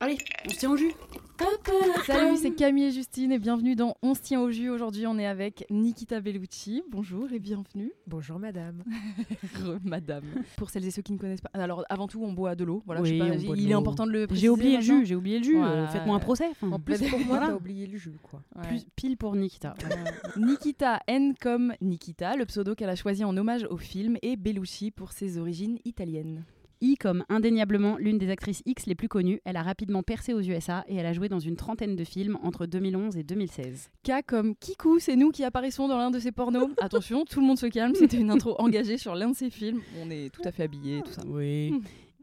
Allez, on se tient au jus. Salut, c'est Camille et Justine et bienvenue dans On se tient au jus. Aujourd'hui, on est avec Nikita Bellucci. Bonjour et bienvenue. Bonjour madame. Re- Madame. Pour celles et ceux qui ne connaissent pas. Alors, avant tout, on boit de l'eau. Voilà, Oui, je sais pas, on boit de il est important de le préciser. J'ai oublié le jus, j'ai oublié le jus. Voilà. euh, Faites-moi un procès. enfin. En plus pour moi, Voilà. t'as oublié le jus quoi. Ouais. Plus pile pour Nikita. Nikita N comme Nikita, le pseudo qu'elle a choisi en hommage au film, et Bellucci pour ses origines italiennes. I comme indéniablement l'une des actrices X les plus connues, elle a rapidement percé aux USA et elle a joué dans une trentaine de films entre 2011 et 2016. K comme Kikou, c'est nous qui apparaissons dans l'un de ses pornos. Attention, tout le monde se calme, c'était une intro engagée sur l'un de ses films. On est tout à fait habillés, tout ça. Oui.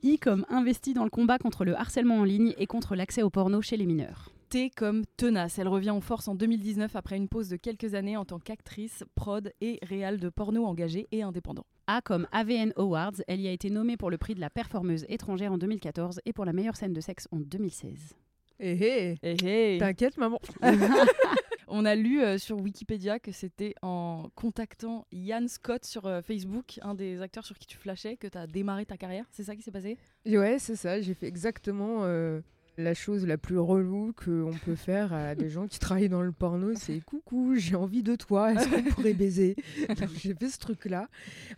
I comme investi dans le combat contre le harcèlement en ligne et contre l'accès au porno chez les mineurs. T comme tenace. Elle revient en force en 2019 après une pause de quelques années en tant qu'actrice, prod et réal de porno engagé et indépendant. A comme AVN Awards, elle y a été nommée pour le prix de la performeuse étrangère en 2014 et pour la meilleure scène de sexe en 2016. Hé hé, Eh, hey. t'inquiète maman. On a lu euh, sur Wikipédia que c'était en contactant Ian Scott sur euh, Facebook, un des acteurs sur qui tu flashais, que tu as démarré ta carrière. C'est ça qui s'est passé? Ouais, c'est ça, j'ai fait exactement euh, la chose la plus relou qu'on peut faire à des gens qui travaillent dans le porno, c'est coucou, j'ai envie de toi, est-ce qu'on pourrait baiser? J'ai fait ce truc-là.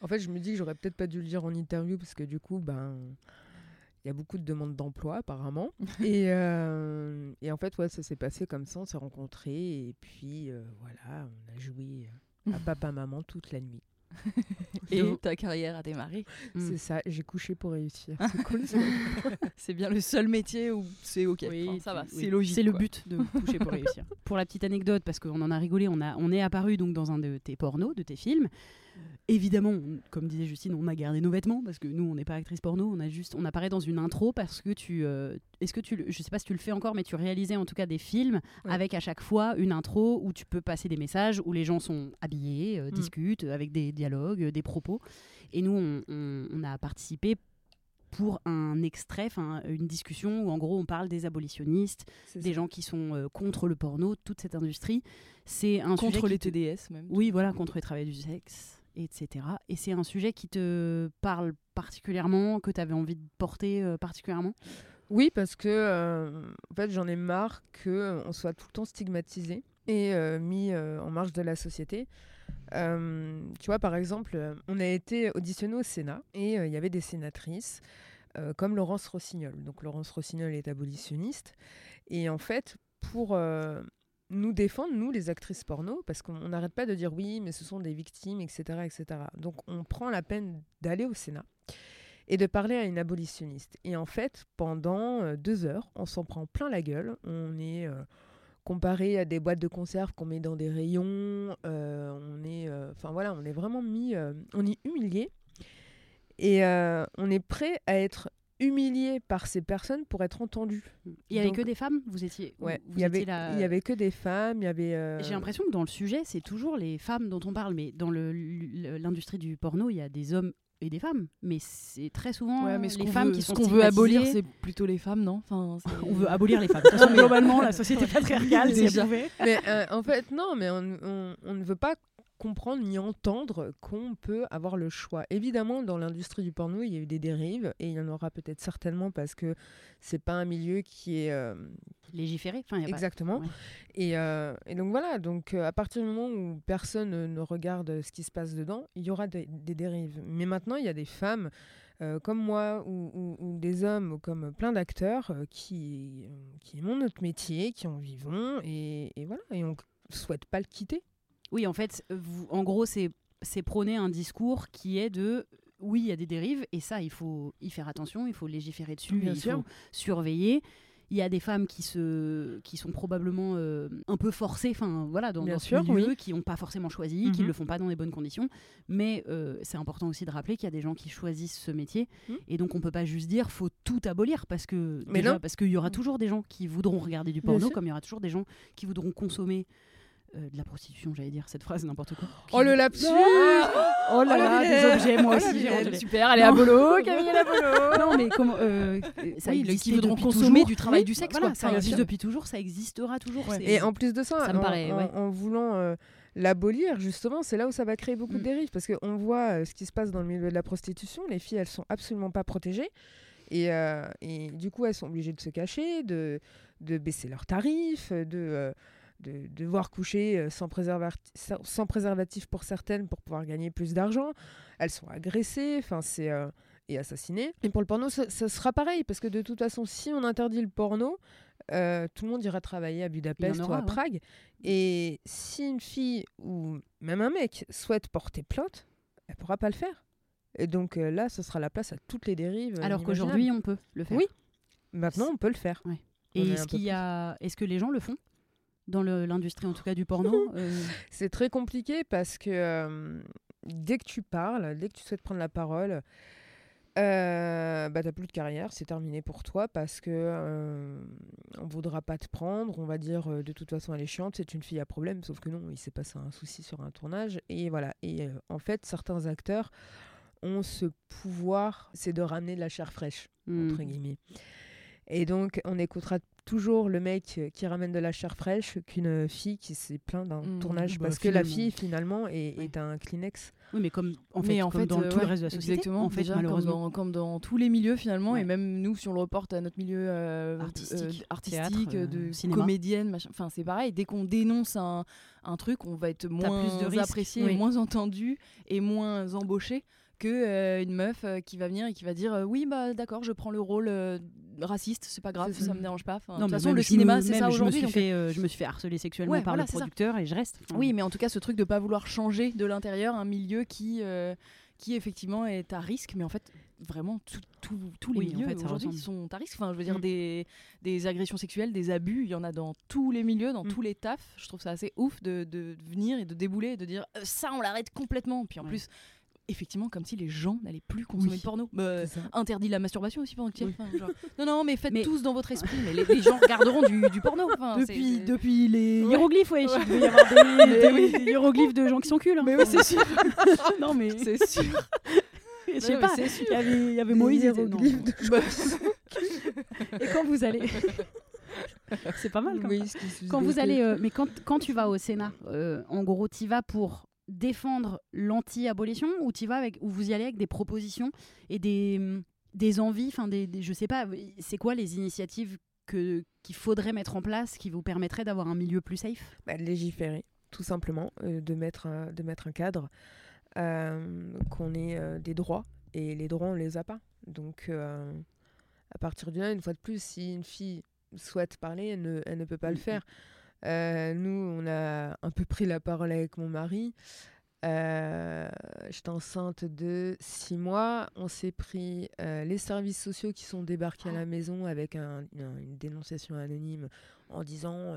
En fait, je me dis que j'aurais peut-être pas dû le dire en interview parce que du coup, ben il y a beaucoup de demandes d'emploi apparemment. et, euh, en fait, ouais, ça s'est passé comme ça, on s'est rencontrés et puis euh, voilà, on a joué à papa maman toute la nuit. Et Donc- ta carrière a démarré. Mm. C'est ça, j'ai couché pour réussir. C'est cool. ça. C'est bien le seul métier où c'est ok. Oui, Enfin, ça va, oui. c'est logique. C'est le but de coucher pour réussir. Pour la petite anecdote, parce qu'on en a rigolé, on, a, on est apparu donc dans un de tes pornos, de tes films. Évidemment, on- comme disait Justine, on a gardé nos vêtements parce que nous, on n'est pas actrice porno. On a juste, on apparaît dans une intro parce que tu, euh, est-ce que tu, je sais pas si tu le fais encore, mais tu réalisais en tout cas des films Ouais. avec à chaque fois une intro où tu peux passer des messages où les gens sont habillés, euh, Mm. discutent avec des dialogues, euh, des propos. Et nous, on, on- on a participé pour un extrait, une discussion où en gros on parle des abolitionnistes, des ça. gens qui sont euh, contre le porno, toute cette industrie. C'est un Contre les te- TDS même. Oui, voilà, contre les travailleurs du sexe, etc. Et c'est un sujet qui te parle particulièrement, que tu avais envie de porter euh, particulièrement? Oui, parce que euh, en fait, j'en ai marre que euh, soit tout le temps stigmatisé et mis en marge de la société. Tu vois, par exemple, on a été auditionné au Sénat et il y avait des sénatrices comme Laurence Rossignol. Donc Laurence Rossignol est abolitionniste et en fait, pour nous défendre, nous les actrices porno, parce qu'on n'arrête pas de dire oui, mais ce sont des victimes, etc., etc. Donc on prend la peine d'aller au Sénat et de parler à une abolitionniste. Et en fait, pendant euh, deux heures, on s'en prend plein la gueule. On est euh, comparé à des boîtes de conserve qu'on met dans des rayons. euh, on est, enfin voilà, on est vraiment mis, on est humilié. Et on est prêt à être humilié par ces personnes pour être entendu. Il y avait Donc- que des femmes Vous étiez. Ouais, vous il y avait, il y avait que des femmes, il y avait. euh, J'ai l'impression que dans le sujet, c'est toujours les femmes dont on parle, mais dans l'industrie du porno, il y a des hommes et des femmes, mais c'est très souvent Ouais, mais ce les femmes veut, qui ce sont qu'on veut abolir, c'est plutôt les femmes, non? Enfin, c'est- On veut abolir les femmes. De toute façon, globalement, la société patriarcale, Déjà. pouvait. Mais euh, en fait, non, mais on, on- on ne veut pas comprendre ni entendre qu'on peut avoir le choix. Évidemment, dans l'industrie du porno, il y a eu des dérives et il y en aura peut-être certainement parce que c'est pas un milieu qui est euh, Légiférer. Enfin, y a pas- exactement. ouais. Et, euh, et donc voilà. Donc euh, à partir du moment où personne ne- regarde ce qui se passe dedans, il y aura des, des dérives. Mais maintenant, il y a des femmes euh, comme moi ou, ou- ou des hommes ou comme plein d'acteurs qui, qui aimons notre métier, qui en vivons et, et voilà, et on souhaite pas le quitter. Oui, en fait, vous- en gros, c'est prôner un discours qui est de oui, il y a des dérives et ça, il faut y faire attention, il faut légiférer dessus, Bien il sûr. faut surveiller. Il y a des femmes qui, se, qui sont probablement euh, un peu forcées enfin, voilà, dans, dans ce sûr, milieu, oui. qui n'ont pas forcément choisi, qui ne Mhm. le font pas dans les bonnes conditions. Mais euh, c'est important aussi de rappeler qu'il y a des gens qui choisissent ce métier. Mhm. Et donc, on ne peut pas juste dire faut tout abolir parce que Mais déjà, non. parce qu'il y aura toujours des gens qui voudront regarder du porno, comme il y aura toujours des gens qui voudront consommer euh, de la prostitution, j'allais dire cette phrase, n'importe quoi. Oh le lapsus Oh là là, vilaine. des objets, moi Oh, la aussi. Super, est à bolo, Camille, à bolo. Non, mais comment euh, ça Oui, existait qui voudront consommer toujours. du travail Oui, du sexe, Voilà, quoi. ça existe depuis toujours, ça existera toujours. Ouais. Et en plus de ça, Ça me en, paraît, en- ouais. en voulant euh, l'abolir, justement, c'est là où ça va créer beaucoup Mm. de dérives. Parce qu'on voit euh, ce qui se passe dans le milieu de la prostitution. Les filles, elles sont absolument pas protégées. Et, euh, et du coup, elles sont obligées de se cacher, de, de baisser leurs tarifs, de, euh, de devoir coucher euh, sans, préservati- sans- préservatif pour certaines pour pouvoir gagner plus d'argent. Elles sont agressées, enfin, c'est. euh, et assassinées. Et pour le porno, ça, ça sera pareil, parce que de toute façon, si on interdit le porno, euh, tout le monde ira travailler à Budapest aura, ou à ouais. Prague. Et si une fille ou même un mec souhaite porter plainte, elle pourra pas le faire. Et donc euh, là, ce sera la place à toutes les dérives. Alors qu'aujourd'hui, on peut le faire. Oui. Maintenant, on peut le faire. Ouais. Et est est-ce a, est-ce que les gens le font? Dans l'industrie en tout cas du porno euh, C'est très compliqué parce que euh, dès que tu parles, dès que tu souhaites prendre la parole, euh, bah, t'as plus de carrière, c'est terminé pour toi parce que euh, on voudra pas te prendre, on va dire euh, de toute façon elle est chiante, c'est une fille à problème, sauf que non, il s'est passé un souci sur un tournage et voilà. Et en fait, certains acteurs ont ce pouvoir, c'est de ramener de la chair fraîche hmm. entre guillemets. Et donc, on écoutera toujours le mec euh, qui ramène de la chair fraîche qu'une fille qui s'est plaint d'un Mmh, tournage bah, parce que la fille finalement est, Ouais. est un Kleenex. Oui, mais comme en fait, mais en comme fait, dans euh, tout le ouais, reste de la société, exactement, en fait, déjà, comme malheureusement. dans, comme dans tous les milieux finalement, Ouais. et même nous, si on le reporte à notre milieu euh, Artistique, euh, artistique, théâtre, euh, de cinéma. comédienne. Enfin, c'est pareil. Dès qu'on dénonce un, un truc, on va être moins plus de risques. apprécié, Oui. moins entendu et moins embauché que euh, une meuf euh, qui va venir et qui va dire euh, oui bah d'accord je prends le rôle euh, raciste c'est pas grave ça me dérange pas Enfin, de Non, toute mais façon le je cinéma c'est ça je me aujourd'hui suis donc- fait, euh, je me suis fait harceler sexuellement Ouais, par voilà, le producteur et je reste. Enfin, Oui, mais en tout cas, ce truc de pas vouloir changer de l'intérieur un milieu qui, euh, qui effectivement est à risque, mais en fait, vraiment, tout- tout- tous les Oui, en milieux fait, aujourd'hui sont à risque. Enfin, je veux dire, Mm. des, des agressions sexuelles, des abus, il y en a dans tous les milieux, dans Mm. tous les tafs. Je trouve ça assez ouf de, de venir et de débouler et de dire Euh, ça, on l'arrête complètement. Puis en Ouais. plus, effectivement, comme si les gens n'allaient plus consommer Oui. de porno. Bah, interdit la masturbation aussi pendant que tu y es. Oui. Enfin, genre, non, non, mais faites Mais- tous dans votre esprit. Mais les, les gens regarderont du, du porno. Enfin, depuis, les Ouais. hiéroglyphes, ouais, Ouais. il devait y avoir des, hiéroglyphes de gens qui culs. hein. Mais oui, c'est sûr. non, mais C'est sûr. je sais pas, c'est sûr. il y avait, y avait Moïse. et- Et quand vous allez. c'est pas mal quand Oui, Quand vous allez, euh, mais quand, quand tu vas au Sénat, euh, en gros, tu vas pour défendre l'anti-abolition ou tu vas avec, ou vous y allez avec des propositions et des, hum, des envies, enfin des, des- je sais pas, c'est quoi les initiatives que qu'il faudrait mettre en place qui vous permettraient d'avoir un milieu plus safe? Bah, légiférer, tout simplement, euh, de, mettre un, de mettre un cadre, euh, qu'on ait euh, des droits, et les droits, on les a pas. Donc, à partir de là, une fois de plus, si une fille souhaite parler, elle ne, elle ne peut pas le Mhm. faire. Euh, nous, on a un peu pris la parole avec mon mari. Euh, J'étais enceinte de six mois. On s'est pris euh, les services sociaux qui sont débarqués à la maison avec un- un- une dénonciation anonyme en disant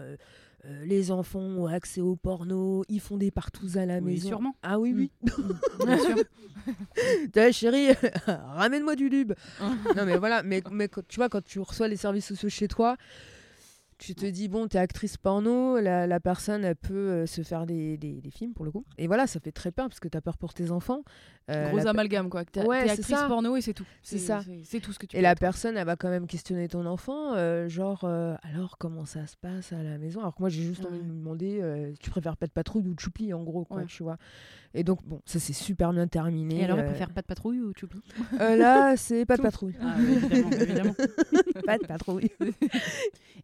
les enfants ont accès au porno, ils font des partous à la Oui, maison. sûrement. Ah oui, oui. Bien sûr. T'as chérie, ramène-moi du lube. non mais voilà, mais, mais quand- tu vois, quand tu reçois les services sociaux chez toi, tu te dis, bon, t'es actrice porno, la, la personne, elle peut euh, se faire des, des- des films pour le coup. Et voilà, ça fait très peur parce que t'as peur pour tes enfants. Euh, Gros la- amalgame quoi. T'es Ouais, actrice ça. porno et c'est tout. C'est ça. C'est tout ce que tu Et la être. personne, elle va quand même questionner ton enfant, euh, genre, euh, alors comment ça se passe à la maison? Alors que moi, j'ai juste envie de lui demander, tu préfères pas de patrouille ou de choupli, en gros, quoi, Ouais. tu vois. Et donc, bon, ça s'est super bien terminé. Et alors, elle euh, peut faire pas de patrouille ou choupi euh, Là, c'est pas de patrouille. Ah, évidemment, évidemment. pas de patrouille.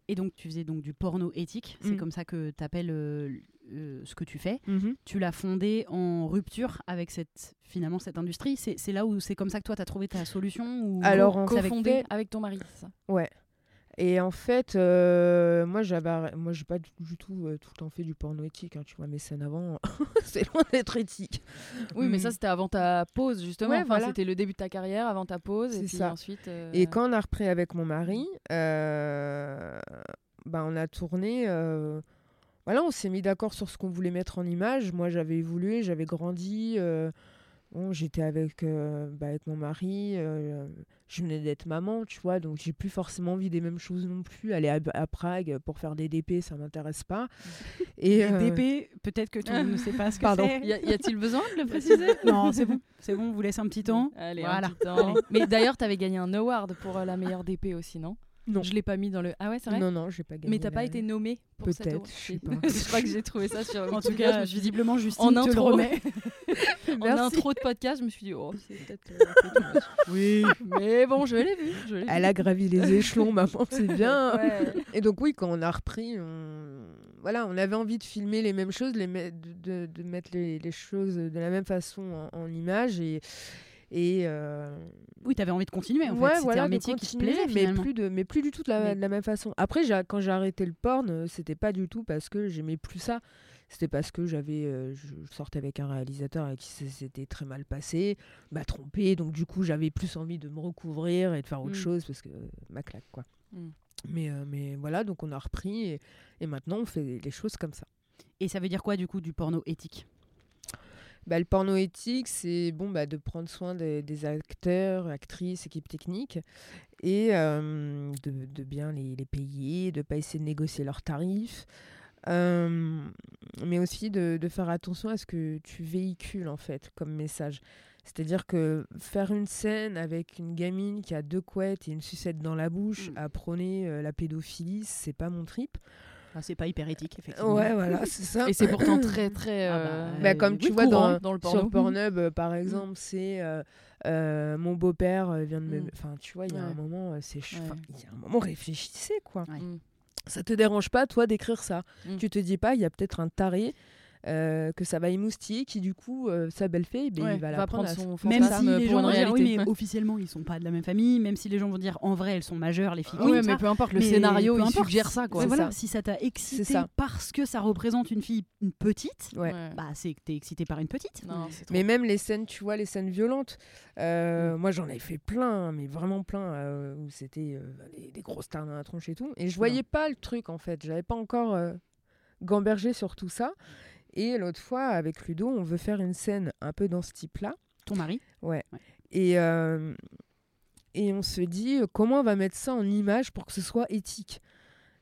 Et donc, tu faisais donc du porno éthique. C'est Mm. comme ça que tu appelles ce que tu fais. Mhm. Tu l'as fondé en rupture avec cette, finalement, cette industrie. C'est là où c'est comme ça que toi, tu as trouvé ta solution ou... Alors, avec- Cofondé avec ton mari, ça? Ouais. Et en fait, euh, moi, j'avais, moi, j'ai pas du, du tout euh, tout le temps fait du porno éthique. hein, tu vois, mes scènes avant, c'est loin d'être éthique. Oui, mais Mm. ça, c'était avant ta pause, justement. Ouais, Enfin, voilà. C'était le début de ta carrière, avant ta pause. Et puis ça. ensuite. euh, Et quand on a repris avec mon mari, bah, on a tourné. voilà, on s'est mis d'accord sur ce qu'on voulait mettre en image. Moi, j'avais évolué, j'avais grandi. Bon, j'étais avec, euh, bah, avec mon mari. euh, je venais d'être maman, tu vois, donc j'ai plus forcément envie des mêmes choses non plus. Aller à, à Prague pour faire des DP, ça m'intéresse pas. Et Et euh, DP, peut-être que tu ne sais pas ce que Pardon. c'est. Y a- y a-t-il besoin de le préciser? Non, c'est bon. C'est bon, on vous laisse un petit temps. Allez, Voilà. un petit temps. Mais d'ailleurs, t'avais gagné un award pour euh, la meilleure DP aussi, non? Non. Je l'ai pas mis dans le. Ah ouais, c'est vrai non, non, j'ai pas gagné. Mais t'as pas la- été nommé pour cet Peut-être, je sais pas. je crois que j'ai trouvé ça sur. En tout je cas, me suis dit, visiblement, Justine en te le intro. remet. en intro de podcast, je me suis dit, oh, c'est peut-être. euh. Oui. Mais bon, je l'ai vu. Je l'ai vu. Elle a gravi les échelons, maman, c'est bien. Ouais. Et donc oui, quand on a repris, on... voilà, on avait envie de filmer les mêmes choses, les me- de, de- de mettre les, les choses de la même façon en, en image et et euh, Oui, t'avais envie de continuer en fait. C'était voilà, un métier qui te plaisait mais plus de mais plus du tout de la, Mais- de la même façon. Après, quand j'ai arrêté le porn, euh, c'était pas du tout parce que j'aimais plus ça. C'était parce que j'avais, euh, je sortais avec un réalisateur avec qui s'était très mal passé, m'a trompé, donc du coup j'avais plus envie de me recouvrir et de faire autre Mm. chose parce que euh, ma claque quoi. Mm. Mais, mais voilà, donc on a repris et, et maintenant on fait les choses comme ça. Et ça veut dire quoi du coup du porno éthique? Bah, le porno éthique, c'est bon, bah, de prendre soin des, des acteurs, actrices, équipes techniques et euh, de, de bien les, les payer, de pas essayer de négocier leurs tarifs. euh, mais aussi de, de faire attention à ce que tu véhicules en fait comme message. C'est-à-dire que faire une scène avec une gamine qui a deux couettes et une sucette dans la bouche Mm. à prôner euh, la pédophilie, c'est pas mon trip. Enfin, C'est pas hyper éthique effectivement. Ouais, voilà, c'est ça. Et c'est pourtant très, très. Ah bah, euh, Bah, comme oui, tu vois courant dans, dans le sur porno. Pornhub, euh, par exemple, c'est euh, euh, mon beau-père vient de me. Mm. Enfin, tu vois, il y a Ouais. un moment, c'est. ch- Ouais. enfin, Il y a un moment, réfléchissez, quoi. Ouais. Mm. Ça te dérange pas, toi, d'écrire ça? Mm. Tu te dis pas, il y a peut-être un taré. Euh, que ça va émoustiller, qui du coup, euh, sa belle-fille, ben, Ouais, il va la va prendre. prendre à- son Même si les gens vont dire oui, mais officiellement ils sont pas de la même famille, même si les gens vont dire en vrai elles sont majeures les filles. Oui, comme mais ça. peu importe, le Mais scénario, il importe, suggère ça, quoi. voilà, ça. si ça t'a excité ça. parce que ça représente une fille une petite, Ouais. Bah c'est que t'es excité par une petite. Non, c'est trop. Mais même les scènes, tu vois, les scènes violentes, euh, moi j'en avais fait plein, mais vraiment plein, euh, où c'était euh, des, des grosses stars dans la tronche et tout. Et je voyais pas le truc en fait, j'avais pas encore euh, gambergé sur tout ça. Et l'autre fois, avec Ludo, on veut faire une scène un peu dans ce type-là. Ton mari Ouais. Ouais. Et, euh, et on se dit, euh, comment on va mettre ça en image pour que ce soit éthique?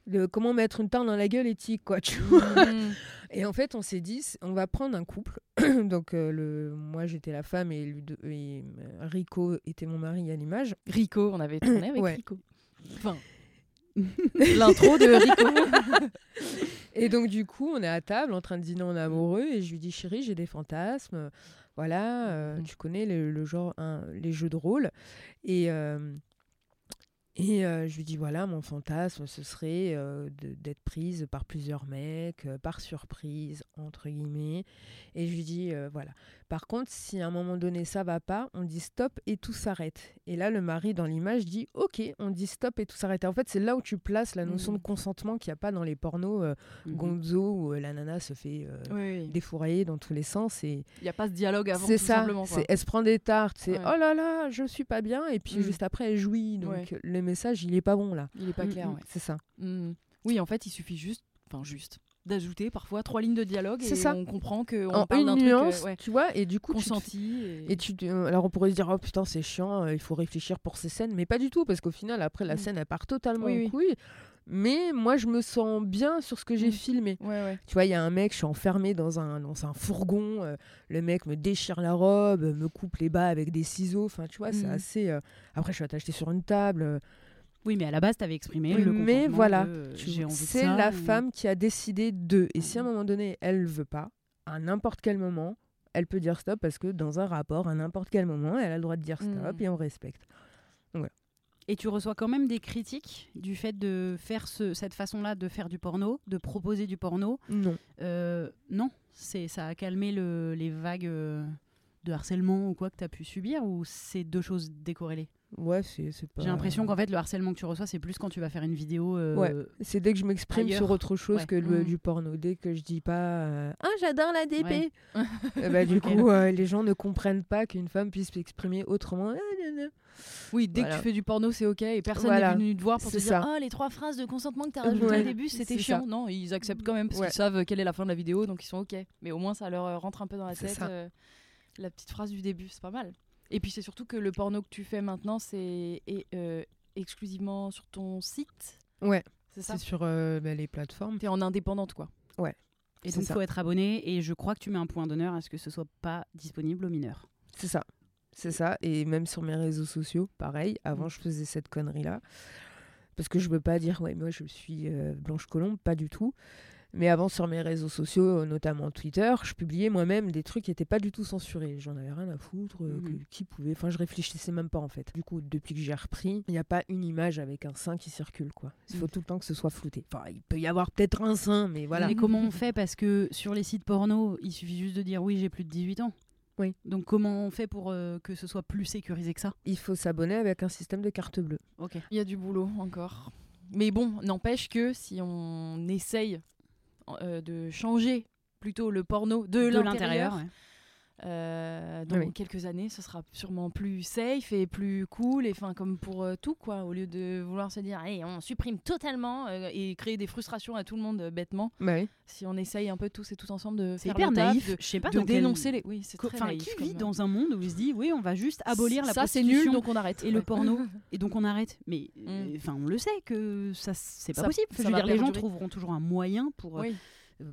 Le- Comment mettre une tarte dans la gueule éthique, quoi, tu vois? Mm. et en fait, on s'est dit, on va prendre un couple. Donc, euh, le, moi, j'étais la femme et, Ludo- et, Rico était mon mari à l'image. Rico, on avait tourné avec Ouais. Rico. Enfin, l'intro de Rico. Et donc, du coup, on est à table en train de dîner en amoureux et je lui dis, chérie, j'ai des fantasmes. Voilà, euh, Mm. tu connais le, le genre, hein, les jeux de rôle. Et, euh, et euh, je lui dis, voilà, mon fantasme, ce serait euh, d'être prise par plusieurs mecs, euh, par surprise, entre guillemets. Et je lui dis, voilà. Par contre, si à un moment donné ça va pas, on dit stop et tout s'arrête. Et là, le mari dans l'image dit, ok, on dit stop et tout s'arrête. En fait, c'est là où tu places la notion Mm. de consentement qu'il n'y a pas dans les pornos euh, Mhm. Gonzo où euh, la nana se fait euh, Oui, défourailler dans tous les sens. Et il n'y a pas ce dialogue avant, c'est ça, simplement. quoi. c'est elle se prend des tartes, c'est Ouais. oh là là, je suis pas bien, et puis Mm. juste après elle jouit. Donc Ouais. le message il est pas bon là. Il est pas clair, ouais. C'est ça. Oui, en fait, il suffit juste, enfin juste, d'ajouter parfois trois lignes de dialogue et C'est ça. on comprend en parle d'un une truc euh, nuance, ouais, tu vois, et du coup tu te- consenti. Et... Et tu, euh, alors on pourrait se dire oh putain c'est chiant, euh, il faut réfléchir pour ces scènes, mais pas du tout parce qu'au final après la Mm. scène elle part totalement Oui, en oui. couille. Mais moi je me sens bien sur ce que j'ai Mm. filmé. Ouais, ouais. Tu vois, il y a un mec, je suis enfermée dans un, dans un fourgon, euh, le mec me déchire la robe, euh, me coupe les bas avec des ciseaux, enfin tu vois, c'est Mm. assez... euh, Après je suis attachée sur une table, euh, Oui, mais à la base t'avais exprimé Oui, le mais voilà, tu- c'est la ou- femme qui a décidé de. Et si à un Mhm. moment donné, elle veut pas, à n'importe quel moment, elle peut dire stop parce que dans un rapport, à n'importe quel moment, elle a le droit de dire stop Mm. et on respecte. Et tu reçois quand même des critiques du fait de faire ce- cette façon-là de faire du porno, de proposer du porno. Non. Euh, non, c'est ça a calmé le- les vagues euh, de harcèlement ou quoi que tu as pu subir ou c'est deux choses décorrélées? Ouais, c'est pas. J'ai l'impression qu'en fait le harcèlement que tu reçois c'est plus quand tu vas faire une vidéo. euh, Ouais. C'est dès que je m'exprime sur autre chose Ouais. que le, Mm. du porno. Dès que je dis pas euh, Ah, j'adore la DP Ouais. Eh ben, Du coup, euh, les gens ne comprennent pas qu'une femme puisse s'exprimer autrement. Ah. Oui, dès Voilà. que tu fais du porno, c'est ok et personne Voilà. n'est venu te voir pour te dire. Ah, les trois phrases de consentement que tu as rajoutées au début, c'était chiant. ça. Non, ils acceptent quand même parce qu'ils savent quelle est la fin de la vidéo donc ils sont ok. Mais au moins, ça leur rentre un peu dans la tête la petite phrase du début, c'est pas mal. Et puis c'est surtout que le porno que tu fais maintenant, c'est et, euh, exclusivement sur ton site. Ouais, C'est ça c'est sur euh, bah, les plateformes. T'es en indépendante quoi. Et C'est donc il faut être abonné et je crois que tu mets un point d'honneur à ce que ce soit pas disponible aux mineurs. C'est ça. C'est ça. Et même sur mes réseaux sociaux, pareil. Avant, Mm. je faisais cette connerie-là. Parce que je veux pas dire, ouais, moi, je suis euh, Blanche Colombe, pas du tout. Mais avant, sur mes réseaux sociaux, euh, notamment Twitter, je publiais moi-même des trucs qui n'étaient pas du tout censurés. J'en avais rien à foutre. euh, Mhm. qui pouvait. Enfin, je réfléchissais même pas, en fait. Du coup, depuis que j'ai repris, il n'y a pas une image avec un sein qui circule, quoi. Il faut Mhm. tout le temps que ce soit flouté. Enfin, il peut y avoir peut-être un sein, mais voilà. Mais comment on fait? Parce que sur les sites porno, il suffit juste de dire oui, j'ai plus de 18 ans. Oui. Donc comment on fait pour euh, que ce soit plus sécurisé que ça? Il faut s'abonner avec un système de carte bleue. Ok. Il y a du boulot encore. Mais bon, n'empêche que si on essaye de changer plutôt le porno de, l'intérieur, ouais. Euh, dans Ah oui. quelques années, ce sera sûrement plus safe et plus cool, et enfin comme pour euh, tout quoi, au lieu de vouloir se dire, allez, on supprime totalement euh, et créer des frustrations à tout le monde euh, bêtement. Bah oui. Si on essaye un peu tous et tous ensemble de faire hyper le taf, naïf. de, Je sais pas de dans quel- dénoncer les, oui, c'est très naïf qui comme- vit dans un monde où il se dit oui, on va juste abolir la ça c'est prostitution nul donc on arrête et le porno et donc on arrête. Mais Mm. enfin, on le sait que ça c'est pas Ça- possible. ça Je veux va dire, les gens trouveront toujours un moyen pour euh, Oui.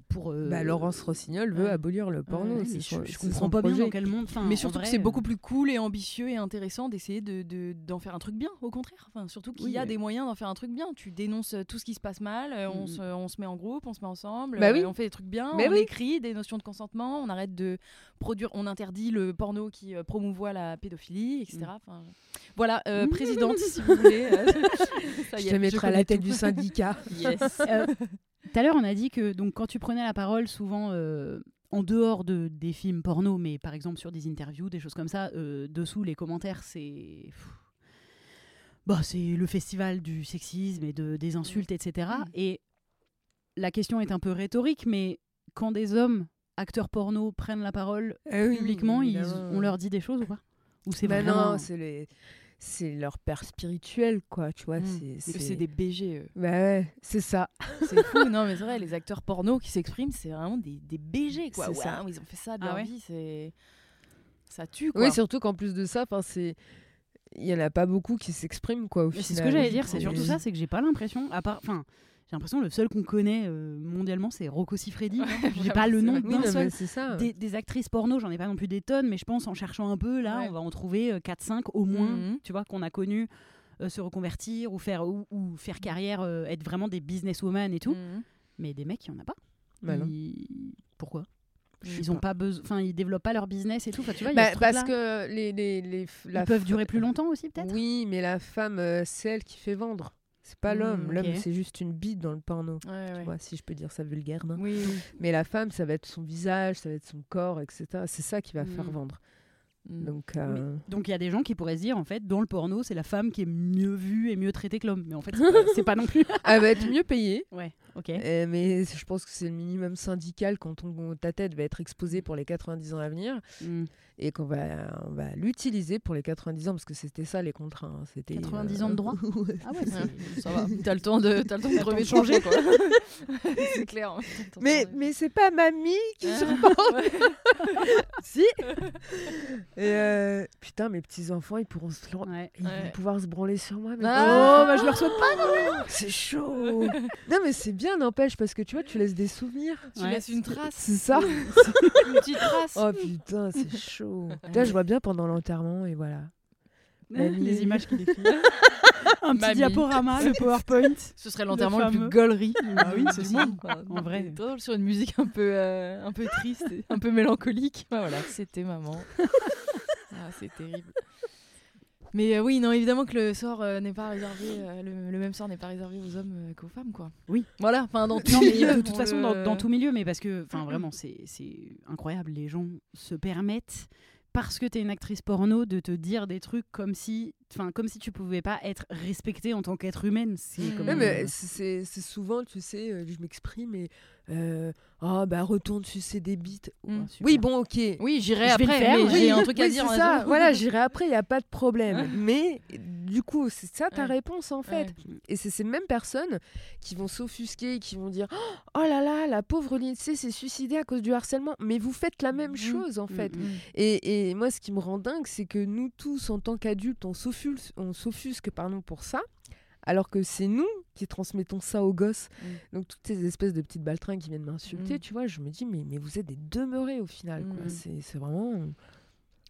Pour. euh, Bah, Laurence Rossignol veut ouais. abolir le porno. ouais, son- je, je comprends pas bien dans quel monde. Enfin, mais surtout que c'est euh, beaucoup plus cool et ambitieux et intéressant d'essayer de, de- d'en faire un truc bien, au contraire. Enfin, surtout qu'il Oui, y a des moyens d'en faire un truc bien. Tu dénonces euh, tout ce qui se passe mal, euh, on, Mhm. se, on se met en groupe, on se met ensemble, Bah euh, oui. on fait des trucs bien, Mais on oui. écrit des notions de consentement, on arrête de produire, on interdit le porno qui euh, promouvoit la pédophilie, etc. Enfin, voilà, euh, présidente, si vous voulez. euh, ça y Je te mettrai à la tête tout. du syndicat. Yes. Euh, Tout à l'heure, on a dit que donc quand tu prenais la parole, souvent euh, en dehors de des films porno, mais par exemple sur des interviews, des choses comme ça, euh, dessous les commentaires, c'est bah c'est le festival du sexisme et de des insultes, etc. Mm. Et la question est un peu rhétorique, mais quand des hommes acteurs porno prennent la parole oui, publiquement, ils, on leur dit des choses ou pas? Ou c'est Bah vraiment non, c'est les... c'est leur père spirituel, quoi, tu vois. Mm. c'est- des BG. eux. Bah ouais, c'est ça. C'est fou, non mais c'est vrai, les acteurs porno qui s'expriment, c'est vraiment des, des BG quoi. C'est ça. Ils ont fait ça de Ah leur ouais vie, c'est ça tue quoi. Oui, surtout qu'en plus de ça, c'est il y en a pas beaucoup qui s'expriment, quoi, au Mais final. c'est ce que j'allais dire, c'est surtout ça, c'est que j'ai pas l'impression, à part, enfin, j'ai l'impression que le seul qu'on connaît euh, mondialement, c'est Rocco Siffredi. Ouais, j'ai pas le nom. Oui, non, seul. ça. Des, des actrices porno, j'en ai pas non plus des tonnes, mais je pense en cherchant un peu, là, Ouais. on va en trouver 4-5 au moins, Mhm. tu vois, qu'on a connu euh, se reconvertir ou faire, ou, ou faire carrière, euh, être vraiment des businesswomen et tout. Mhm. Mais des mecs, il y en a pas. Bah. Ils- Pourquoi? Ils ont pas besoin, enfin, ils développent pas leur business et tout. Enfin, tu vois, il y a Bah, ce parce que les, les, ils peuvent durer plus longtemps aussi, peut-être? Oui, mais la femme, euh, c'est elle qui fait vendre. C'est pas Mm, l'homme. L'homme, ok. c'est juste une bite dans le porno. Ouais, Tu ouais. vois, si je peux dire ça vulgairement. Oui, oui. Mais la femme, ça va être son visage, ça va être son corps, etc. C'est ça qui va faire Mm. vendre. Mm. Donc, euh, Donc il y a des gens qui pourraient se dire en fait dans le porno c'est la femme qui est mieux vue et mieux traitée que l'homme mais en fait c'est pas, pas non plus. elle va être mieux payée. Ouais, ok. Euh, mais je pense que c'est le minimum syndical quand ta tête va être exposée pour les 90 ans à venir Mm. et qu'on va, on va l'utiliser pour les 90 ans parce que c'était ça les contrats. hein. C'était 90 ans de droit. Ah ouais, Ouais, ça va. T'as le temps de, t'as le temps de changer. quoi. c'est clair. Le mais temps de- mais c'est pas mamie qui Ah, se ouais. si. Et euh, putain, mes petits enfants, ils pourront se, Ouais. ils vont Ouais. pouvoir se branler sur moi. mais- Ah. oh, bah je leur souhaite pas. C'est chaud. non mais c'est bien, n'empêche, parce que tu vois, tu laisses des souvenirs. Tu Ouais. laisses une trace, C'est ça. une petite trace. Oh putain, c'est chaud. Là, je vois bien pendant l'enterrement et voilà. Mamie. Les images qui défilent. un petit Mamie. diaporama, le PowerPoint. Ce serait l'enterrement le, plus gaulerie Ah oui, du ceci, monde. En vrai. drôle, sur une musique un peu, euh, un peu triste, un peu mélancolique. Voilà, c'était maman. ah, c'est terrible. Mais euh, oui, non, évidemment que le sort euh, n'est pas réservé, euh, le, le même sort n'est pas réservé aux hommes euh, qu'aux femmes, quoi. Oui. Voilà, enfin dans tout Non, mais milieu, de toute on façon, le- dans, dans tout milieu, mais parce que, enfin, vraiment, c'est c'est incroyable. Les gens se permettent, parce que tu es une actrice porno, de te dire des trucs comme si, enfin, comme si tu pouvais pas être respectée en tant qu'être humaine. C'est Mm. Ouais, mais c'est c'est souvent, tu sais, je m'exprime, mais euh, ah bah retourne sucer des bites. Mm. Ah. Oui, bon, ok. Oui, j'irai Je vais le après, faire, mais j'ai un Oui, truc à oui, dire. ça. Voilà, j'irai après, il n'y a pas de problème. mais du coup, c'est ça ta Ouais. réponse en fait. Ouais. Et c'est ces mêmes personnes qui vont s'offusquer, qui vont dire Oh là là, la pauvre Lindsay s'est suicidée à cause du harcèlement. Mais vous faites la même Mhm. chose en fait. Mm, mm. Et, et moi, ce qui me rend dingue, c'est que nous tous, en tant qu'adultes, on s'offusque, on s'offusque pardon, pour ça, alors que c'est nous qui transmettons ça aux gosses. Mm. Donc toutes ces espèces de petites baltrins qui viennent m'insulter, Mm. tu vois, je me dis, mais, mais vous êtes des demeurés au final. quoi. Mm. C'est c'est vraiment...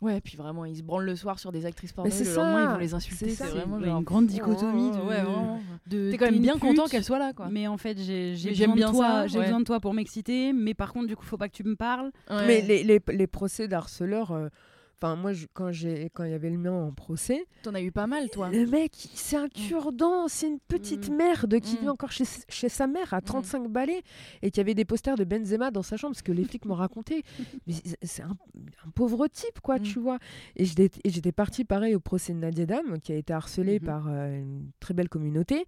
Ouais, puis vraiment, ils se branlent le soir sur des actrices porno, Mais c'est le lendemain, ça, ils vont les insulter. c'est vraiment genre... une grande dichotomie de- Ouais, vraiment. de- T'es quand même bien content qu'elle soit là, quoi. Mais en fait, j'ai besoin, bien de toi, ça, j'ai ouais. besoin de toi pour m'exciter, mais par contre, du coup, faut pas que tu me parles. Ouais. Mais les, les, les procès d'harceleurs, euh, enfin moi, je- quand j'ai quand il y avait le mien en procès, T'en as eu pas mal, toi. le mec, c'est un cure-dent, c'est une petite Mm. merde qui Mm. vit encore chez, chez sa mère à 35 balais et qui avait des posters de Benzema dans sa chambre, parce que les flics m'ont raconté. Mais c'est- un, un pauvre type, quoi, Mm. tu vois. Et j'étais partie pareil au procès de Nadia Dam, qui a été harcelée Mhm. par euh, une très belle communauté.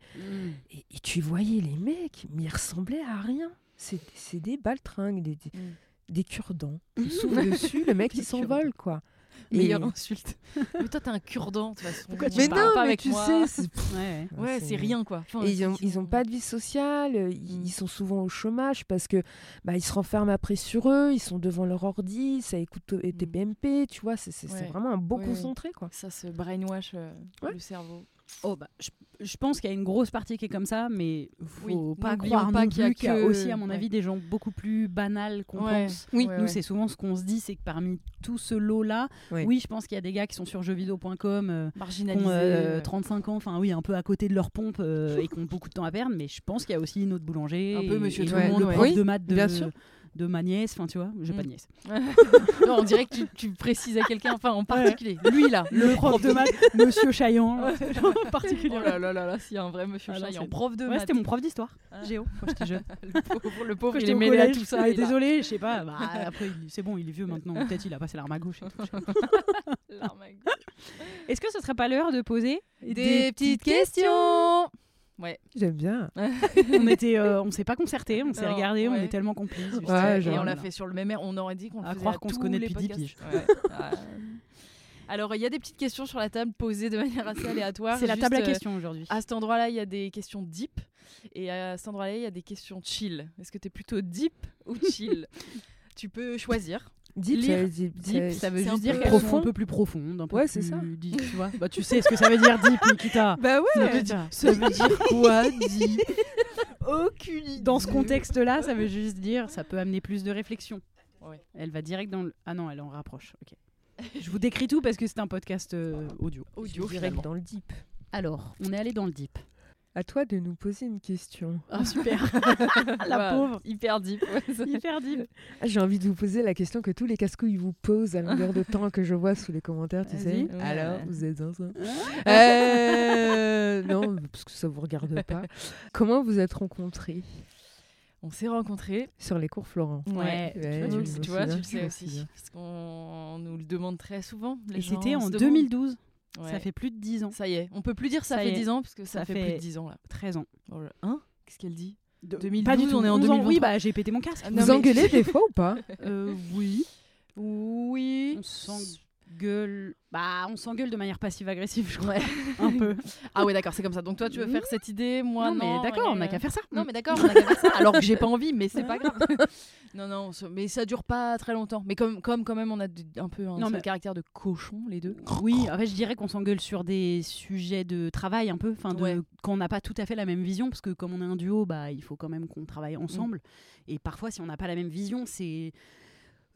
Et, et tu voyais les mecs, mais ils ressemblaient à rien. C'est c'est des baltringues, des, des, Mm. des cure-dents. Souffles dessus, le mec il s'envole quoi. Et- Meilleure insulte. mais toi, t'es un cure-dent, de toute façon. Pourquoi tu Mais non, pas mais avec tu moi. sais, c'est Ouais. Ouais, c'est rien, quoi. Enfin, Et ils ont, ils ont pas de vie sociale, euh, ils, Mm. ils sont souvent au chômage parce que bah, ils se renferment après sur eux, ils sont devant leur ordi, ça écoute tes Mm. TPMP, tu vois, c'est Ouais. vraiment un beau Ouais, concentré quoi. Ça se brainwash euh, Ouais. le cerveau. Oh, bah, je, je pense qu'il y a une grosse partie qui est comme ça, mais faut Oui, pas croire pas non qu'il y a plus qu'il y a que- aussi, à mon ouais. avis, des gens beaucoup plus banals qu'on Ouais. pense. Oui. Ouais, Nous, c'est souvent ce qu'on se dit, c'est que parmi tout ce lot-là, oui, je pense qu'il y a des gars qui sont sur jeuxvideo.com, euh, qui marginalisé. ont euh, ouais. 35 ans, enfin oui, un peu à côté de leur pompe euh, et qui ont beaucoup de temps à perdre, mais je pense qu'il y a aussi notre boulanger, Un peu et- monsieur et tout le monde, prof de maths de, bien sûr. De ma nièce, enfin tu vois, j'ai Mm. pas de nièce. non, on dirait que tu, tu précises à quelqu'un, enfin en particulier. Lui là, Le prof de maths, monsieur Chaillant, Ouais. particulièrement. Oh là là là là, s'il y a un vrai monsieur Ah Chaillant, prof de Ouais, maths. c'était mon prof d'histoire, Ah. Géo, quand j'étais jeune. le pauvre, le pauvre il est mêlé à tout ça. il est il a- désolé, je sais pas. bah, après, c'est bon, il est vieux maintenant. Peut-être il a passé l'arme à gauche. et tout. L'arme à gauche. Est-ce que ce serait pas l'heure de poser Des, petites questions. Ouais. J'aime bien. On était, euh, on s'est pas concerté, on s'est regardé, on est tellement complices. juste. Ouais, et on l'a fait sur le même air. On aurait dit qu'on le À faisait croire à qu'on se connaît depuis 10 podcasts. piges. Alors, il y a des petites questions sur la table posées de manière assez aléatoire. C'est la table à euh, questions aujourd'hui. À cet endroit-là, il y a des questions deep. Et à cet endroit-là, il y a des questions chill. Est-ce que tu es plutôt deep ou chill? Tu peux choisir. Deep, Lire. ça, deep, Deep, ça veut juste dire qu'elles sont profond. un peu plus profondes. Un peu Ouais, c'est ça. deep, tu vois. Bah, tu sais ce que ça veut dire deep, Nikita. Bah ouais. Ça veut dire- Ça veut dire quoi, deep Aucune idée. Dans ce contexte-là, ça veut juste dire ça peut amener plus de réflexion. Ouais. Elle va direct dans le. Ah non, elle en rapproche. Ok. Je vous décris tout parce que c'est un podcast euh, audio. Audio, direct dans le deep. Alors, on est allé dans le deep. À toi de nous poser une question. Ah super. La pauvre. Hyper deep. ouais, Hyper deep. Ah, J'ai envie de vous poser la question que tous les casse-couilles vous posent à longueur de temps que je vois sous les commentaires, tu sais. Vas-y. Alors, Ouais. vous êtes ensemble Euh, Non, parce que ça vous regarde pas. Comment vous êtes rencontrés? On s'est rencontrés. sur les cours Florent Ouais. Ouais, tu, le je sais- me tu vois, tu le sais aussi. Parce qu'on nous le demande très souvent. les Et c'était en se demandent. 2012. Ouais. Ça fait plus de 10 ans. Ça y est, on peut plus dire ça, Ça fait y est. 10 ans parce que ça, Ça fait, fait- plus de 10 ans là. 13 ans. Oh là- Hein? Qu'est-ce qu'elle dit? De- 2012, pas du tout. on est en 11 ans. Oui, 2023. bah j'ai pété mon casque. Ah, non, Vous mais- engueulez des fois ou pas? Euh, oui. Oui. On s'engueule. Bah, on s'engueule de manière passive-agressive, je crois. Un peu. Ah ouais, d'accord, c'est comme ça. Donc toi, tu veux faire cette idée, moi non, non. mais d'accord, on n'a euh, qu'à faire ça. Non, mais d'accord, on a qu'à faire ça. Alors que j'ai pas envie, mais c'est pas grave. non, non, mais ça dure pas très longtemps. Mais comme, comme quand même, on a un peu un Non, mais- caractère de cochon, les deux. Oui, en fait, je dirais qu'on s'engueule sur des sujets de travail un peu, enfin, de- Ouais. quand on n'a pas tout à fait la même vision, parce que comme on est un duo, bah, il faut quand même qu'on travaille ensemble. Et parfois, si on n'a pas la même vision, c'est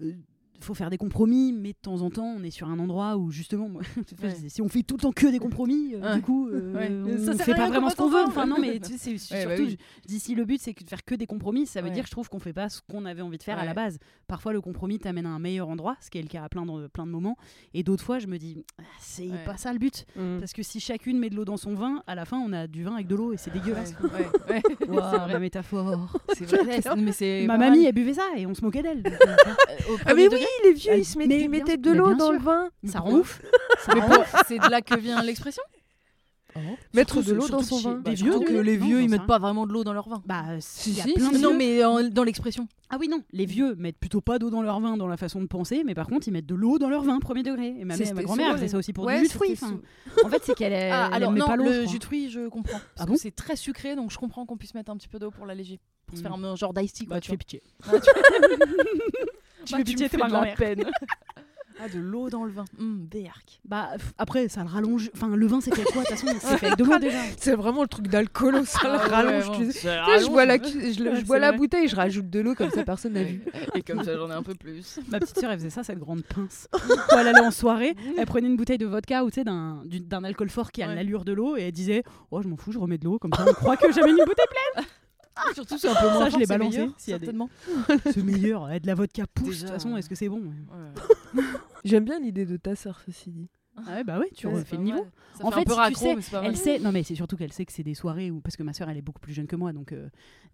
euh, faut faire des compromis, mais de temps en temps, on est sur un endroit où justement, moi, Ouais. si on fait tout le temps que des compromis, euh, Ouais. du coup, euh, Ouais. on Ça sert fait pas vraiment ce qu'on veut. Enfin, non, mais tu sais, bah surtout, oui. je dis si le but c'est de faire que des compromis, ça veut dire, je trouve qu'on fait pas ce qu'on avait envie de faire à la base. Parfois, le compromis t'amène à un meilleur endroit, ce qui est le cas à plein de, plein de moments, et d'autres fois, je me dis, ah, c'est pas ça le but. Mm. Parce que si chacune met de l'eau dans son vin, à la fin, on a du vin avec de l'eau et c'est dégueulasse. Vrai. ma métaphore. C'est vrai, c'est- mais c'est Ma mamie, elle buvait ça et on se moquait d'elle. euh, Ah mais. Oui, les vieux, Ah, ils, se mais mettaient sûr, de l'eau dans le vin. ça pour- c'est de là que vient l'expression Mettre Surtout- de l'eau dans son vin. des Bah, vieux, que non, les non, vieux, j'en ils mettent pas vraiment de l'eau dans leur vin. Bah, Si, il y a si, plein de si. vieux. Non, mais en- dans l'expression. Ah oui, non. Les vieux mettent plutôt pas d'eau dans leur vin dans la façon de penser, mais par contre, ils mettent de l'eau dans leur vin, premier degré. Et ma, ma grand-mère, faisait ça aussi pour Ouais, du jus de fruits. En fait, c'est qu'elle elle, Ah, alors non, pas le jus de fruits, je comprends. Parce Ah que c'est très sucré, donc je comprends qu'on puisse mettre un petit peu d'eau pour l'alléger. Pour se Mm. faire un genre d'ice tea. Bah, tu fais pitié. Ah, tu- Bah, fais tu pitié, t'es ma grand-mère. peine. Ah, de l'eau dans le vin. Hum, béarc. Bah, après, ça le rallonge. Enfin, le vin, c'est fait quoi De toute façon, c'est fait avec de l'eau déjà. C'est vraiment le truc d'alcool, ça le Ah ouais, rallonge. bon. tu sais. Ça Tu sais, je bois la, rallonge, cu- je, le- Ouais, je bois c'est la vrai. bouteille, je rajoute de l'eau comme ça personne n'a vu. Et comme ça, j'en ai un peu plus. Ma petite sœur, elle faisait ça, cette grande pince. Quand elle allait en soirée, elle prenait une bouteille de vodka ou tu sais, d'un du- d'un alcool fort qui a Ouais. l'allure de l'eau et elle disait Oh, je m'en fous, je remets de l'eau. Comme ça, on croit que j'avais une bouteille Surtout, c'est un peu moins je fort, l'ai balancé, certainement. C'est meilleur. De la vodka pousse. De toute façon, est-ce que c'est bon Ouais. J'aime bien l'idée de ta sœur, ceci dit. Ah ouais, bah ouais, tu Ouais, refais le niveau. Ça En fait fait, un peu si tu sais, mais. Elle sait, non mais c'est surtout qu'elle sait que c'est des soirées où, parce que ma soeur elle est beaucoup plus jeune que moi, donc euh,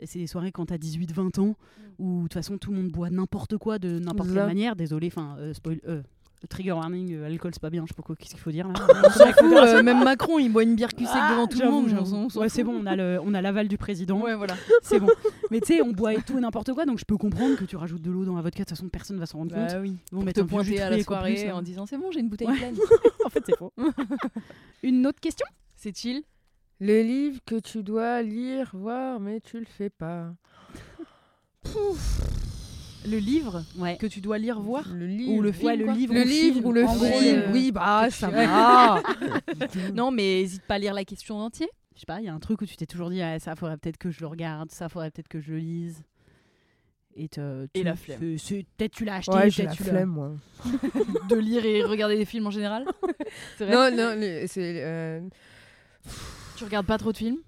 c'est des soirées quand t'as 18-20 ans, où de toute façon tout le monde boit n'importe quoi de n'importe quelle Ça. manière. Désolé, enfin, euh, spoil, euh, trigger warning, euh, alcool c'est pas bien, je sais pas quoi, qu'est-ce qu'il faut dire là. On s'en fout, euh, même Macron, il boit une bière cul sec Ah, devant tout le j'avoue, monde. j'avoue. on s'en Ouais, fout. c'est bon, on a le- on a l'aval du président, Ouais, voilà. c'est bon. Mais tu sais, on boit et tout et n'importe quoi, donc je peux comprendre que tu rajoutes de l'eau dans la vodka, de toute façon personne va s'en rendre compte. Bah oui. Ils vont Pour mettre te un peu de jus de à fruits la et soirée plus, en disant c'est bon, j'ai une bouteille Ouais. pleine. en fait c'est faux. Une autre question? C'est chill. Le livre que tu dois lire, voir, mais tu le fais pas. Le livre Ouais. que tu dois lire, voir. Le livre. le film, Ouais, le livre Le ou livre film. ou le film. euh, oui, bah ça Ouais. va. Non, mais hésite pas à lire la question en entier. Je sais pas, il y a un truc où tu t'es toujours dit ah, ça faudrait peut-être que je le regarde, ça faudrait peut-être que je le lise. Et, te- Et tu- la flemme. Peut-être tu l'as acheté, Ouais, j'ai la tu flemme, moi. De lire et regarder des films en général. Vrai. Non, non, c'est. euh, Tu regardes pas trop de films?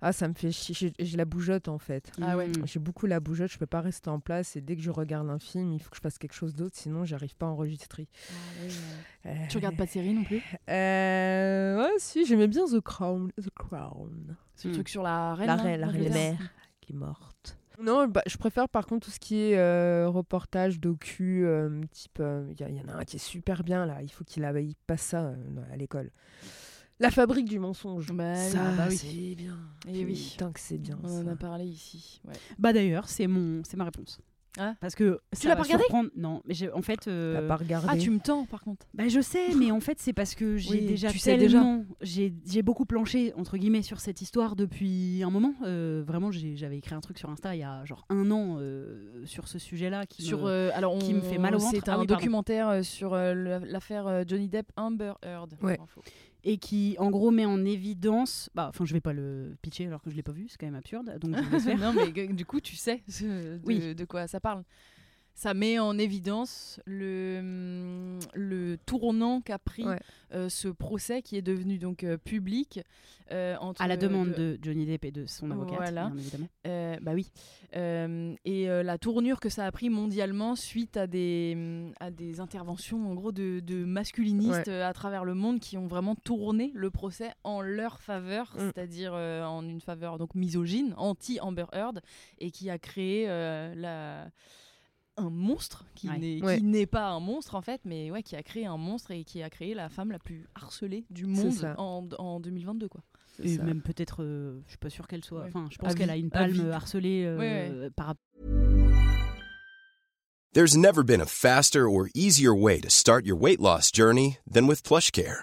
Ah, ça me fait chier. J'ai- la bougeotte en fait. Ah ouais. Mm. J'ai beaucoup la bougeotte, je peux pas rester en place et dès que je regarde un film, il faut que je fasse quelque chose d'autre, sinon j'arrive pas à enregistrer. Euh, Tu regardes pas de série non plus? Euh, Ouais, si, j'aimais bien The Crown. The Crown. C'est le truc sur la reine. La reine, la reine mère qui est morte. Non, bah, je préfère par contre tout ce qui est euh, reportage, docu, euh, type. Il y, y en a un qui est super bien là, il faut qu'il passe ça euh, à l'école. La fabrique du mensonge. Bah ça, bah oui. c'est bien. Eh oui. Putain que c'est bien. On en a parlé ici. Ouais. Bah d'ailleurs, c'est mon, c'est ma réponse. Ah. Parce que Tu l'as pas regardé surprendre- Non, mais j'ai- en fait. euh, T'as pas regardé Ah, tu me tends par contre. Bah je sais, mais en fait c'est parce que j'ai Oui, déjà tu sais déjà. j'ai j'ai beaucoup planché entre guillemets sur cette histoire depuis un moment. Euh, vraiment, j'ai- j'avais écrit un truc sur Insta il y a genre un an euh, sur ce sujet-là qui Sur, me- euh, alors on, qui me fait mal au ventre. C'est Ah un oui, documentaire sur euh, l'affaire Johnny Depp Amber Heard. Ouais. Et qui en gros met en évidence. Bah, enfin, je vais pas le pitcher alors que je l'ai pas vu, c'est quand même absurde. Donc je laisse faire. non, mais g- du coup, tu sais ce- de, Oui. de quoi ça parle. Ça met en évidence le, hum, le tournant qu'a pris Ouais. euh, ce procès qui est devenu donc euh, public euh, entre à la demande de- Johnny Depp et de son avocate, Voilà. bien évidemment. Bah oui. Et la tournure que ça a pris mondialement suite à des, hum, à des interventions en gros de, de masculinistes Ouais. à travers le monde qui ont vraiment tourné le procès en leur faveur, Mm. c'est-à-dire en une faveur donc misogyne, anti-Amber Heard, et qui a créé la un monstre qui Ouais. n'est Ouais. qui n'est pas un monstre en fait mais ouais qui a créé un monstre et qui a créé la femme la plus harcelée du monde en, en 2022 quoi Et ça. même peut-être, euh, je suis pas sûre qu'elle soit. Ouais. Enfin, je pense qu'elle a une palme harcelée euh, Ouais, par rapport. There's never been a faster or easier way to start your weight loss journey than with PlushCare.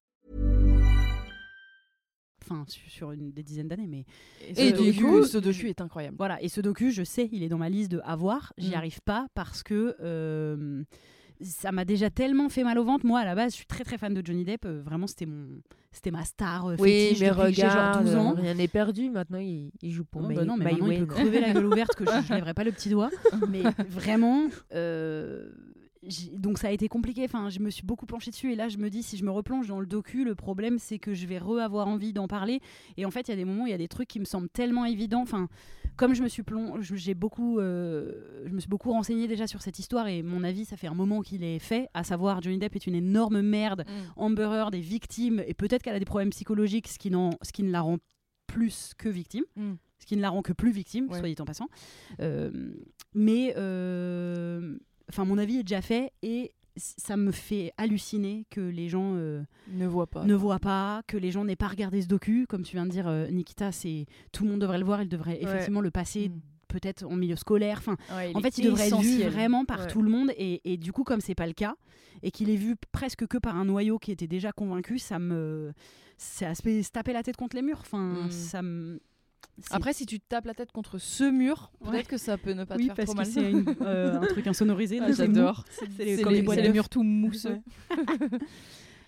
Enfin su- sur une des dizaines d'années, mais Et, Et du coup, ce docu est incroyable. voilà. Et ce docu, je sais, il est dans ma liste de à voir. J'y Mm. arrive pas parce que euh, ça m'a déjà tellement fait mal au ventre. Moi, à la base, je suis très très fan de Johnny Depp. Euh, vraiment, c'était mon, c'était ma star euh, Oui, mais depuis que j'ai genre regarde, 12 ans. rien n'est perdu. Maintenant, il, il joue pour Oh, bah non, mais maintenant, il peut crever la gueule ouverte que je, je lèverai pas le petit doigt. Mais vraiment, euh, donc ça a été compliqué. Enfin, je me suis beaucoup penchée dessus et là, je me dis si je me replonge dans le docu, le problème c'est que je vais re-avoir envie d'en parler. Et en fait, il y a des moments, où il y a des trucs qui me semblent tellement évidents. Enfin, comme je me suis plong... je- j'ai beaucoup, euh, je me suis beaucoup renseignée déjà sur cette histoire et mon avis, ça fait un moment qu'il est fait. À savoir, Johnny Depp est une énorme merde. Amber Heard est victime et peut-être qu'elle a des problèmes psychologiques, ce qui, ce qui ne la rend plus que victime, Mm. ce qui ne la rend que plus victime, Ouais. soit dit en passant. Euh, mais, euh, enfin, mon avis est déjà fait et ça me fait halluciner que les gens euh, Ne vois pas. ne voient pas, que les gens n'aient pas regardé ce docu. Comme tu viens de dire, euh, Nikita, c'est tout le monde devrait le voir. Il devrait Ouais. effectivement le passer Mm. peut-être en milieu scolaire. Enfin, Ouais, en fait, il devrait être vu vraiment par Ouais. tout le monde. Et, et du coup, comme c'est pas le cas, et qu'il est vu presque que par un noyau qui était déjà convaincu, ça me. Se fait se taper la tête contre les murs. Enfin, Mm. ça me. C'est- Après, si tu te tapes la tête contre ce mur, peut-être Ouais. que ça peut ne pas oui, te faire parce trop que c'est euh, un truc insonorisé. Ah, c'est. J'adore. C'est les- C'est comme les, c'est murs tout mousseux.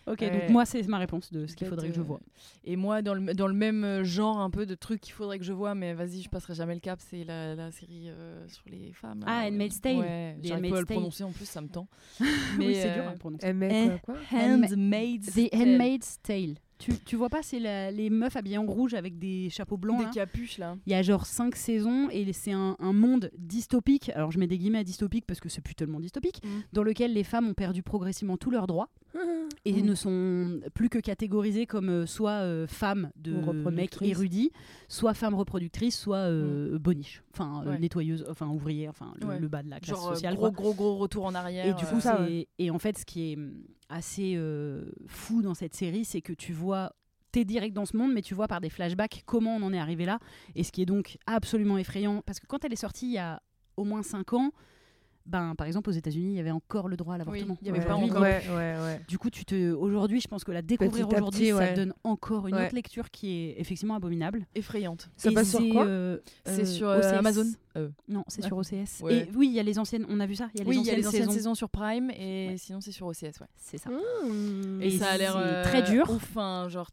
Ok, Ouais. donc moi, c'est ma réponse de ce qu'il faudrait que je euh, vois. Et moi, dans le, dans le même euh, genre un peu de trucs qu'il faudrait que je vois, mais vas-y, je passerai jamais le cap, c'est la, la série euh, sur les femmes. là. Ah, Handmaid's Tale. Ouais, j'arrive pas à le prononcer en plus, ça me tend. oui, Mais, c'est euh, dur à prononcer. The. Handmaid's Tale. Tu, tu vois pas, c'est la- les meufs habillées en rouge avec des chapeaux blancs. Des là capuches là. Il y a genre cinq saisons et c'est un, un monde dystopique. Alors je mets des guillemets à dystopique parce que c'est plus tellement dystopique, Mm. dans lequel les femmes ont perdu progressivement tous leurs droits et Mm. ne sont plus que catégorisées comme euh, soit euh, femmes de Ou mecs reproductrices. érudits, soit femmes reproductrices, soit euh, boniches, enfin euh, Mm. Ouais. nettoyeuses, enfin ouvrières, enfin le, Ouais. le bas de la classe Genre euh, sociale. gros, quoi. gros, gros retour en arrière. Et du coup, euh, ça, c'est et en fait, ce qui est assez euh, fou dans cette série, c'est que tu vois, t'es direct dans ce monde, mais tu vois par des flashbacks comment on en est arrivé là. Et ce qui est donc absolument effrayant, parce que quand elle est sortie il y a au moins 5 ans, ben par exemple aux États-Unis, il y avait encore le droit à l'avortement. il y avait Ouais, pas Aujourd'hui, encore. Ouais, ouais, ouais. Du coup, tu te aujourd'hui, je pense que la découvrir aujourd'hui, ça donne encore une Ouais. autre lecture qui est effectivement abominable. effrayante. Ça Et passe sur c'est, quoi euh, C'est euh, sur euh, OCS. Amazon. Euh, Non, c'est sur OCS. Ouais. Et oui, il y a les anciennes. On a vu ça. Il y a les oui, y anciennes, a les anciennes saisons. saisons sur Prime et Ouais. sinon c'est sur OCS. Ouais. C'est ça. Mmh. Et, Et ça a l'air c'est euh, très dur. ouf, enfin, genre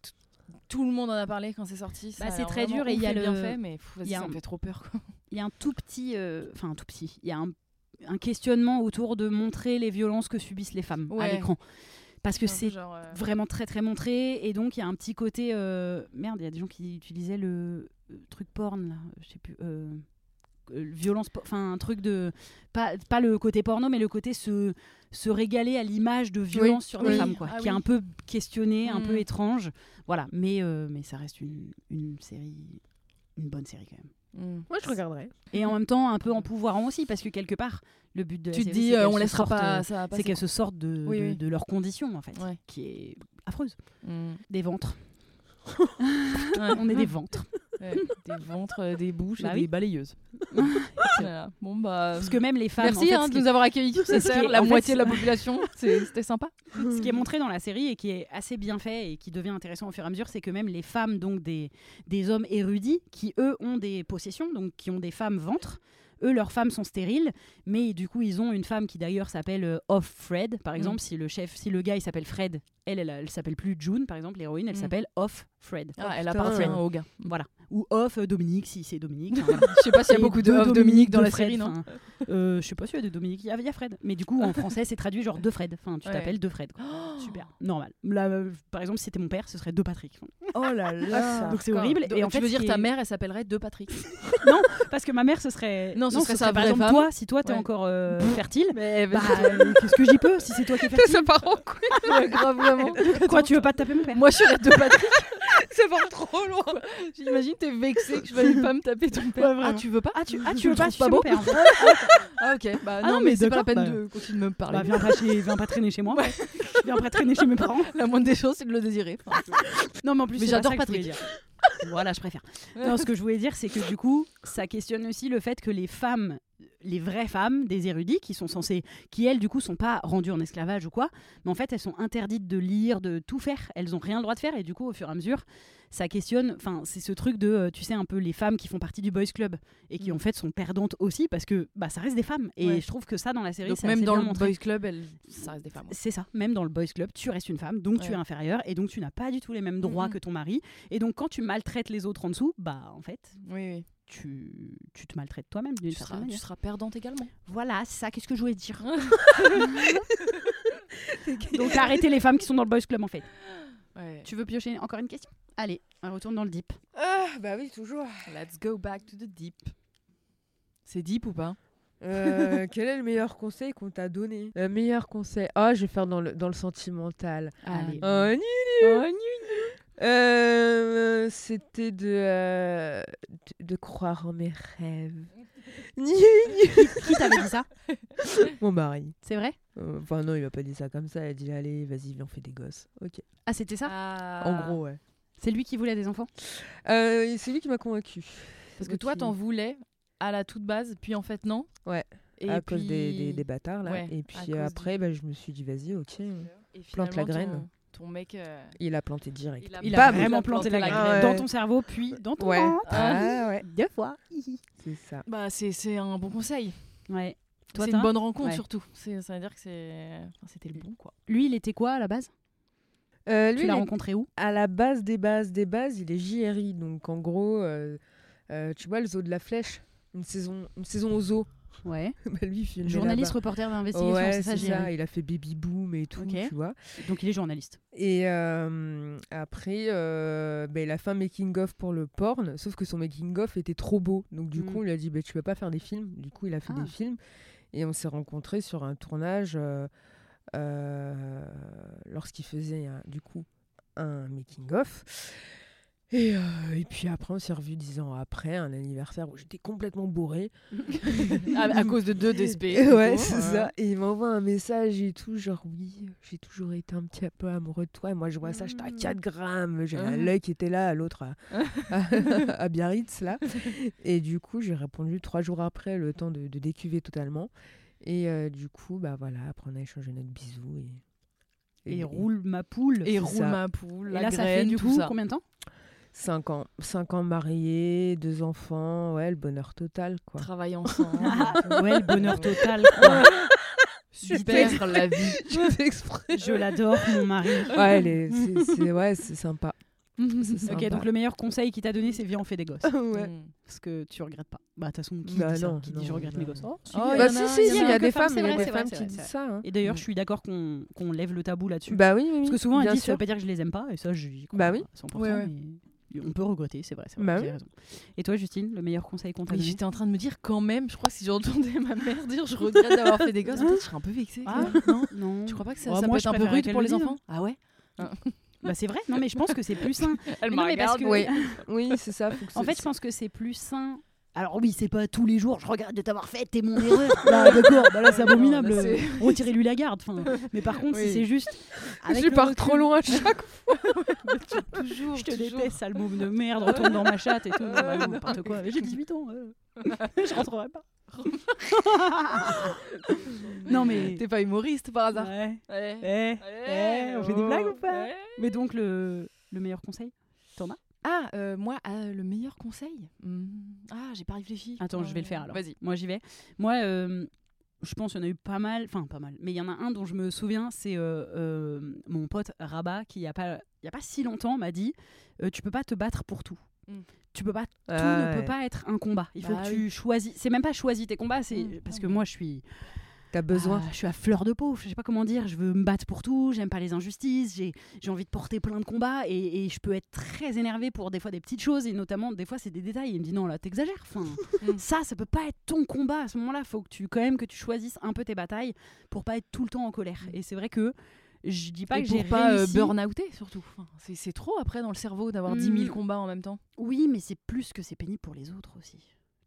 tout le monde en a parlé quand c'est sorti. Bah, c'est très dur et il y a ouf bien le- fait, mais y ça un- me fait trop peur. Quoi. il y a un tout petit, enfin un tout petit, il y a un, un questionnement autour de montrer les violences que subissent les femmes à l'écran. Parce que c'est euh, vraiment très très montré. Et donc il y a un petit côté euh, merde il y a des gens qui utilisaient le truc porn là. Je sais plus euh, violence enfin un truc de pas, pas le côté porno mais le côté se, se régaler à l'image de violence sur les oui. femmes quoi Ah qui est un peu questionné un Mm. peu étrange. Voilà. Mais mais ça reste une, une série une bonne série quand même hmm. Moi, je regarderais. et en même temps un peu empouvoirant aussi parce que quelque part le but de la Tu te série, dis, euh, on se laissera pas euh, ça c'est qu'elles se sortent de, Oui, de, oui. de leurs conditions en fait Ouais. qui est affreuse Hmm. des ventres Ouais. on est des ventres Ouais, des ventres, euh, des bouches Bah et oui. des balayeuses. Voilà. Bon bah. parce que même les femmes Merci en fait, hein, de qui, nous avoir accueillis sur cette ce qui est- terre, la fait, moitié de la population. C'était sympa. ce qui est montré dans la série et qui est assez bien fait et qui devient intéressant au fur et à mesure c'est que même les femmes donc des, des hommes érudits qui eux ont des possessions donc qui ont des femmes ventres eux leurs femmes sont stériles mais du coup ils ont une femme qui d'ailleurs s'appelle euh, Off Fred par exemple si le chef si le gars il s'appelle Fred elle elle, elle s'appelle plus June par exemple l'héroïne elle Mm. s'appelle Off Fred Ah, elle appartient au gars. voilà ou Off Dominique si c'est Dominique enfin, voilà. Je sais pas s'il y a beaucoup de off Dominique dans la Fred, série, non enfin, euh, Je sais pas s'il y a des Dominique. Il y a- il y a Fred. Mais du coup, en français, c'est traduit genre deux Fred. Enfin, tu Ouais. t'appelles deux Fred. quoi. Super, normal. Là, euh, par exemple, si c'était mon père, ce serait deux Patrick. Oh là là. Donc c'est horrible. Et en tu fait, veux ce dire ta mère, elle s'appellerait De Patrick? Parce que ma mère, ce serait. Non, ce serait sa par exemple toi, si toi t'es encore euh, fertile. Bah, euh, qu'est-ce que j'y peux si c'est toi qui es fertile? ça part en couille. Vraiment. Quoi, tu veux pas te taper mon père Moi, je serais De Patrick. ça part trop loin. J'imagine t'es vexé que je veuille pas me taper ton père. Ouais, ah, tu veux pas Ah, tu, ah, tu veux pas pas beau. mon père Ah, ok. Bah, Ah non, non, mais mais c'est pas la peine bah. de continuer de me parler. Bah, viens pas, chez... viens pas traîner chez moi. viens pas traîner chez mes parents. La moindre des choses, c'est de le désirer. Enfin, Non, mais en plus, Mais c'est pas j'adore Patrick. dire. voilà, je préfère. Non, ce que je voulais dire, c'est que du coup, ça questionne aussi le fait que les femmes, les vraies femmes des érudits, qui sont censées, qui elles, du coup, sont pas rendues en esclavage ou quoi, mais en fait, elles sont interdites de lire, de tout faire. Elles ont rien le droit de faire, et du coup, au fur et à mesure, ça questionne. Enfin, c'est ce truc de, euh, tu sais, un peu les femmes qui font partie du boys club et qui Mm. en fait sont perdantes aussi parce que bah ça reste des femmes. Et Ouais. je trouve que ça dans la série, Donc c'est même dans bien le montré. boys club, ça reste des femmes. C'est ça, même dans le boys club, tu restes une femme, donc tu es inférieure et donc tu n'as pas du tout les mêmes droits Mhm. que ton mari. Et donc quand tu maltraites les autres en dessous, bah en fait, Oui, oui. Tu, tu te maltraites toi-même d'une Tu certaine seras, tu seras perdante également. Voilà, c'est ça, qu'est-ce que je voulais dire Donc arrêtez les femmes qui sont dans le boys club en fait. Ouais. Tu veux piocher encore une question? Allez, on retourne dans le deep. Ah, bah oui, toujours. Let's go back to the deep. C'est deep ou pas? Euh, quel est le meilleur conseil qu'on t'a donné? Le meilleur conseil. Ah, je vais faire dans le, dans le sentimental. Allez. Oh, nul. Oh, nul. Euh, C'était de, euh, de, de croire en mes rêves. Nul. Qui t'avait dit ça? Mon mari. C'est vrai? Euh, Enfin, non, il m'a pas dit ça comme ça. Il a dit Allez, vas-y, viens, on fait des gosses. Ok. Ah, c'était ça? En gros, ouais. C'est lui qui voulait des enfants? Euh, c'est lui qui m'a convaincu. Parce que toi, t'en voulais à la toute base, puis en fait, non? Ouais. Et à puis... cause des, des, des bâtards, là. Ouais, Et à puis cause euh, après, du- bah, je me suis dit Vas-y, ok. Et Plante la finalement, graine. Ton, mec. euh, Il a planté direct. il a, Il a vraiment planté la graine dans ton cerveau, puis dans ton Ouais. ventre. Ah, ouais. Deux fois. C'est ça. Bah, c'est c'est un bon conseil. Ouais. Toi, C'est une bonne rencontre Ouais. surtout. Ça veut dire que c'était le bon, quoi. Lui, il était quoi à la base? Euh, lui, Tu il l'as est- rencontré où? à la base des bases des bases, il est JRI. Donc en gros, euh, euh, tu vois le zoo de la flèche une saison, une saison au zoo. Ouais. Bah, lui, il Journaliste, reporter d'investigation, Ouais, c'est ça. Il a fait Baby Boom et tout, Ok. tu vois. Donc il est journaliste. Et euh, après, euh, bah, il a fait un making-of pour le porn, sauf que son making-of était trop beau. Donc du Mm. coup, on lui a dit, bah, tu peux pas faire des films. Du coup, il a fait Ah. des films. Et on s'est rencontrés sur un tournage euh, euh, lorsqu'il faisait, un- du coup, un making-of. Et, euh, et puis après, on s'est revus dix ans après, un anniversaire où j'étais complètement bourré. à, à cause de deux DSP. Ouais, c'est euh, ça. Et il m'envoie un message et tout, genre oui, j'ai toujours été un petit peu amoureux de toi. Et moi, je vois ça, j'étais à Mm. 4 grammes. J'ai un Mhm. l'œil qui était là, l'autre à, à, à Biarritz, là. Et du coup, j'ai répondu trois jours après, le temps de, de décuver totalement. Et euh, du coup, bah voilà, après, on a échangé notre bisou. Et, Et roule ma poule. Et roule ça. ma poule, Et la là, ça fait du tout coup ça. combien de temps? 5 ans. 5 ans mariés, deux enfants. Ouais, le bonheur total, quoi. Travailler ensemble. Ouais, le bonheur total. quoi. Super la vie. Je l'adore, mon mari. Ouais, c'est ouais, c'est sympa. Ok, donc le meilleur conseil qu'il t'a donné, c'est viens, on fait des gosses. ouais. Mm. Parce que tu regrettes pas. Bah, de toute façon, qui Bah dit ça non, Qui dit je regrette non. mes gosses? Oh, si. Oh, bah si, si, il y a des femmes, il y a vrai, des femmes qui disent ça. hein. Et d'ailleurs, je suis d'accord qu'on qu'on lève le tabou là-dessus. Bah oui, oui. Parce que souvent, elles disent ça veut pas dire que je les aime pas. Et ça, je crois Bah oui. à 100%. Ouais, ouais. Mais on peut regretter, c'est vrai. c'est vrai, Bah oui. raison. Et toi, Justine, le meilleur conseil qu'on t'a Oui, donné j'étais en train de me dire quand même, je crois que si j'entendais ma mère dire je regrette d'avoir fait des gosses, peut-être je serais un peu vexée. Ah, non non. Tu crois pas que ça, Ouais, ça moi, peut être un peu rude pour le les enfants Ah ouais Bah, c'est vrai. Non, mais je pense que c'est plus sain. Elle Mais non, mais parce que- Oui, oui c'est ça. faut que En fait, je pense que c'est plus sain. Alors oui, c'est pas tous les jours, je regrette de t'avoir fait, t'es mon erreur. Là, d'accord, bah là c'est abominable. C'est- Retirez-lui la garde. Enfin, mais par contre, si Oui. c'est juste. avec je pars recul, trop loin à chaque fois. Toujours, Je te toujours. déteste, sale môme de merde, retourne dans ma chatte et tout. Non, bah, N'importe quoi. J'ai 18 ans. euh. je rentrerai pas. non mais. T'es pas humoriste par hasard Ouais. Ouais. Eh, eh, on fait des oh, blagues ou pas ouais. Mais donc le, le meilleur conseil Ah, euh, moi, euh, le meilleur conseil Hmm. Ah, j'ai pas réfléchi. Attends, je vais le Euh, faire alors. Vas-y. Moi, j'y vais. Moi, euh, je pense qu'il y en a eu pas mal, enfin pas mal, mais il y en a un dont je me souviens, c'est euh, euh, mon pote Rabat qui, il y a pas, il y a pas si longtemps, m'a dit euh, Tu peux pas te battre pour tout. Mm. Tu peux pas, tout ne peut pas être un combat. Il faut Bah que oui. tu choisis. C'est même pas choisis tes combats, c'est Mm. parce que moi, je suis. T'as besoin. Ah, je suis à fleur de peau, je sais pas comment dire, je veux me battre pour tout, j'aime pas les injustices, j'ai envie de porter plein de combats et, et je peux être très énervée pour des fois des petites choses et notamment des fois c'est des détails. Il me dit non là t'exagères, enfin, Mm. ça ça peut pas être ton combat à ce moment-là, faut que tu quand même que tu choisisses un peu tes batailles pour pas être tout le temps en colère. Et c'est vrai que je dis pas Et que j'ai pas euh, réussi. burn-outer surtout. Enfin, c'est- trop après dans le cerveau d'avoir 10 000 Mm. combats en même temps. Oui, mais c'est plus que c'est pénible pour les autres aussi.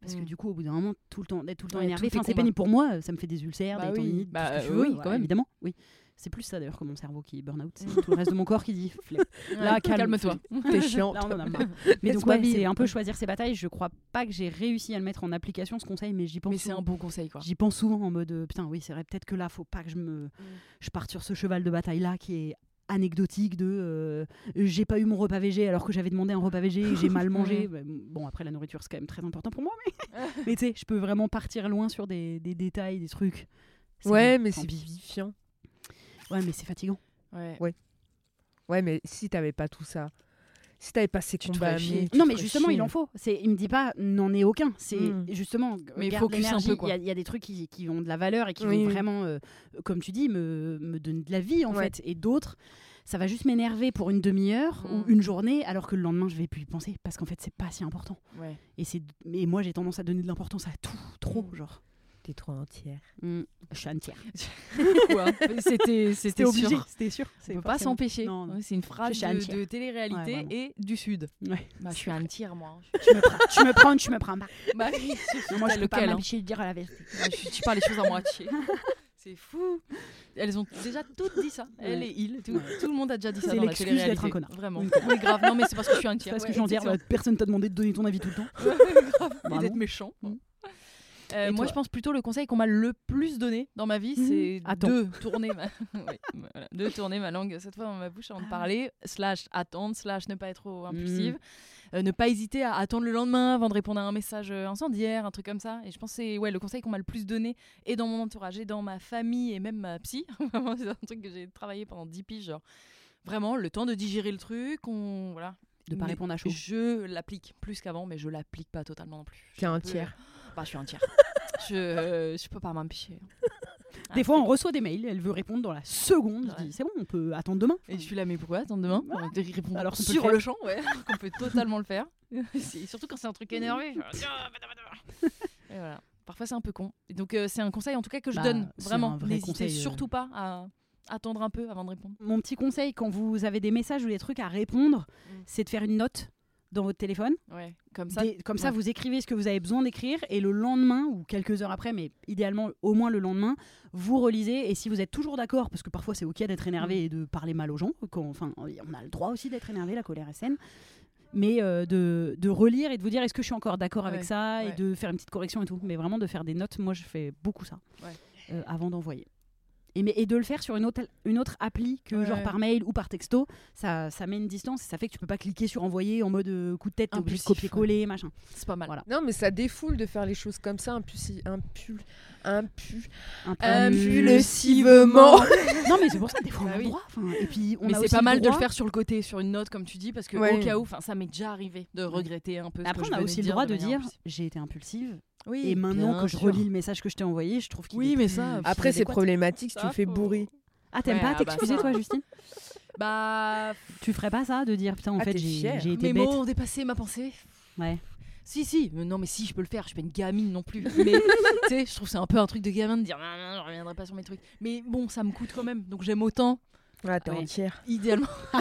Parce que Mm. du coup, au bout d'un moment, tout le temps, d'être tout le temps Ouais, énervé, c'est pénible pour moi, ça me fait des ulcères, Bah des oui. tendinites, Bah, tout ce que tu euh, veux, oui, quand même. évidemment. Oui. C'est plus ça d'ailleurs que mon cerveau qui burn out, c'est tout le reste de mon corps qui dit. Là, calme-toi. T'es chiant. Mais donc, ouais, c'est un peu choisir ses batailles. Je crois pas que j'ai réussi à le mettre en application ce conseil, mais j'y pense. Mais c'est souvent. un bon conseil quoi. J'y pense souvent en mode euh, putain, oui, c'est vrai, peut-être que là, faut pas que je Mm. me. Je parte sur ce cheval de bataille là qui est anecdotique de euh, j'ai pas eu mon repas végé alors que j'avais demandé un repas végé et j'ai mal mangé. Bah, Bon, après, la nourriture, c'est quand même très important pour moi, mais, mais tu sais, je peux vraiment partir loin sur des, des détails, des trucs. Ouais, mais c'est vivifiant. Ouais, mais c'est fatigant. Ouais. Ouais, mais si t'avais pas tout ça, si t'avais pas ces Tu amenés, tu Non, mais justement, chier. il en faut. C'est, il me dit pas, n'en est aucun. C'est Mm. justement, Mais garde focus un l'énergie. peu, Il y, a- il y a des trucs qui, qui ont de la valeur et qui Oui, vont vraiment, euh, comme tu dis, me, me donner de la vie, en Ouais. fait. Et d'autres, ça va juste m'énerver pour une demi-heure ou une journée, alors que le lendemain, je vais plus y penser. Parce qu'en fait, c'est pas si important. Ouais. Et, c'est, et moi, j'ai tendance à donner de l'importance à tout, trop, genre. T'es trop entière. Mm. Je suis entière. Quoi C'était c'était obligé, sûr. c'était sûr. On peut pas s'empêcher. Ouais, C'est une phrase de, entière. de télé-réalité Ouais, et du Sud. Ouais. Bah, je suis un tir, moi. Tu me prends, tu me prends, tu me prends pas. bah oui, moi, je peux pas lequel, hein. m'empêcher de dire la vérité. Moi, je- tu parles les choses à moitié. C'est fou. Elles ont déjà toutes dit ça. Elle Ouais. et il. Tout, Ouais. tout le monde a déjà dit ça C'est dans la l'excuse télé-réalité. d'être un connard. Vraiment. Oui, grave. Non, mais c'est parce que je suis un tir. Parce Ouais, que j'en dire, personne t'a demandé de donner ton avis tout le temps. grave. Et d'être méchant. Euh, moi, je pense plutôt le conseil qu'on m'a le plus donné dans ma vie, Mhm. c'est Attends. de tourner ma... Oui, voilà, de tourner ma langue cette fois dans ma bouche avant de Ah. parler, slash attendre, slash ne pas être trop impulsive, euh, ne pas hésiter à attendre le lendemain avant de répondre à un message euh, incendiaire, un truc comme ça. Et je pense que c'est ouais, le conseil qu'on m'a le plus donné, et dans mon entourage, et dans ma famille, et même ma psy. C'est un truc que j'ai travaillé pendant 10 piges, genre vraiment le temps de digérer le truc, on... voilà. De pas Mais répondre à chaud. Je l'applique plus qu'avant, mais je l'applique pas totalement non plus. T'es un peu- tiers. Bah, je suis un tiers. je, euh, je peux pas m'empêcher. Des fois, on reçoit des mails, elle veut répondre dans la seconde. Je dis, c'est bon, on peut attendre demain. Et je suis là, mais pourquoi attendre demain. On répondre Alors Alors qu'on peut le sur faire. le champ, ouais. qu'on peut totalement le faire. C'est- Surtout quand c'est un truc énervé. Et voilà. Parfois, c'est un peu con. Et donc, euh, c'est un conseil en tout cas que je Bah, donne. c'est Vraiment. un vrai N'hésitez conseil, euh. surtout pas à attendre un peu avant de répondre. Mon petit conseil, quand vous avez des messages ou des trucs à répondre, Mm. c'est de faire une note dans votre téléphone. Ouais. Comme ça. Des- comme ça, vous écrivez ce que vous avez besoin d'écrire et le lendemain ou quelques heures après, mais idéalement au moins le lendemain, vous relisez. Et si vous êtes toujours d'accord, parce que parfois c'est ok d'être énervé Mm. et de parler mal aux gens, quand- enfin, on a le droit aussi d'être énervé, la colère est saine. Mais euh, de, de relire et de vous dire est-ce que je suis encore d'accord avec ça et de faire une petite correction et tout. Mais vraiment de faire des notes, moi je fais beaucoup ça euh, avant d'envoyer. Et, mais, et de le faire sur une autre, une autre appli que Ouais, genre par mail ou par texto, ça, ça met une distance et ça fait que tu peux pas cliquer sur envoyer en mode euh, coup de tête, obligé de Impulsif, copier-coller, machin. C'est pas mal. Voilà. Non, mais ça défoule de faire les choses comme ça, Un impulsivement. non mais c'est pour ça des fois on Bah a le oui. droit. Et puis on mais c'est pas mal de le faire sur le côté, sur une note, comme tu dis, parce que Ouais. au cas où, enfin, ça m'est déjà arrivé de regretter un peu. ce Après que je on a aussi le droit de dire j'ai été impulsive Oui, et maintenant que je sûr. relis le message que je t'ai envoyé, je trouve qu'il Oui, est mais plus- ça, Après, c'est problématique si tu fais faut- bourrer. Ah t'aimes Ouais, pas ah bah, t'excuser ça. toi Justine Bah, Tu ferais pas ça de dire putain en Ah, fait j'ai été mes bête. mots ont dépassé ma pensée. Ouais. Si, si, mais non, mais si, je peux le faire, je suis pas une gamine non plus. Mais tu sais, je trouve que c'est un peu un truc de gamin de dire non, non, je reviendrai pas sur mes trucs. Mais bon, ça me coûte quand même, donc j'aime autant, Ah, t'es Ouais. entière. idéalement. en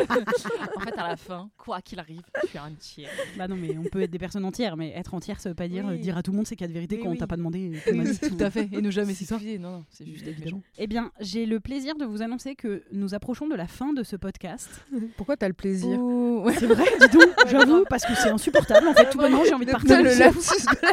fait, à la fin, quoi qu'il arrive, je suis un tiers. Bah non mais on peut être des personnes entières mais être entière ça veut pas dire Oui. euh, dire à tout le monde c'est cas de vérité Mais quand on oui. t'a pas demandé euh. Tout à fait, et ne jamais ça. s'excuser. Non, non, c'est juste être Évidemment. méchant. Eh bien, j'ai le plaisir de vous annoncer que nous approchons de la fin de ce podcast. Pourquoi t'as le plaisir Ouais. C'est vrai, dis donc, j'avoue, parce que c'est insupportable. En fait, tout bonnement, j'ai envie de partir. Le lapsus de la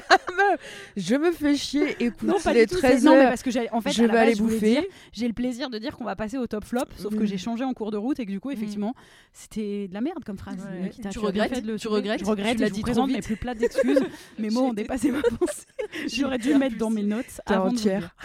meuf. Je me fais chier. Écoute, Non, pas il est du tout. 13 c'est- Non, mais parce que j'ai, en fait, je vais aller bouffer. j'ai le plaisir de dire qu'on va passer au top flop, sauf que Mm. j'ai changé en cours de route et que du coup, Mm. effectivement, c'était de la merde comme phrase. Ouais. Nikita, Tu bien regrettes fait de le Tu regrettes Je regrette. Tu l'as et je dit présente mes plus plates excuses. Mes mots ont dépassé ma pensée. J'aurais dû le mettre dans mes notes T'es entière.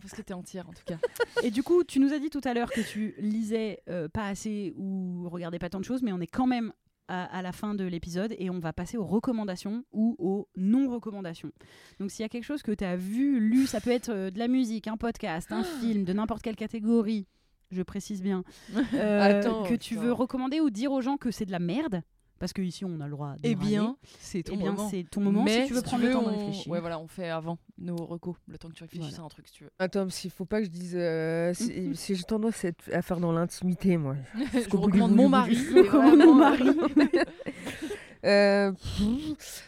parce que t'es entière en tout cas. Et du coup, tu nous as dit tout à l'heure que tu lisais euh, pas assez ou regardais pas tant de choses, mais on est quand même à, à la fin de l'épisode et on va passer aux recommandations ou aux non-recommandations. Donc s'il y a quelque chose que tu as vu, lu, ça peut être euh, de la musique, un podcast, un film, de n'importe quelle catégorie, je précise bien, euh, Attends, que tu veux recommander ou dire aux gens que c'est de la merde, parce que ici on a le droit de Eh bien, c'est Eh ton bien, moment. c'est ton moment Mais si tu veux prendre le temps de réfléchir. Ouais, voilà, on fait avant nos recos, le temps que tu réfléchisses Voilà. à un truc si tu veux. Attends, qu'il faut pas que je dise. euh, si si j'ai tendance à, faire dans l'intimité, moi. Je recommande mon mari. Je recommande mon mari. Euh,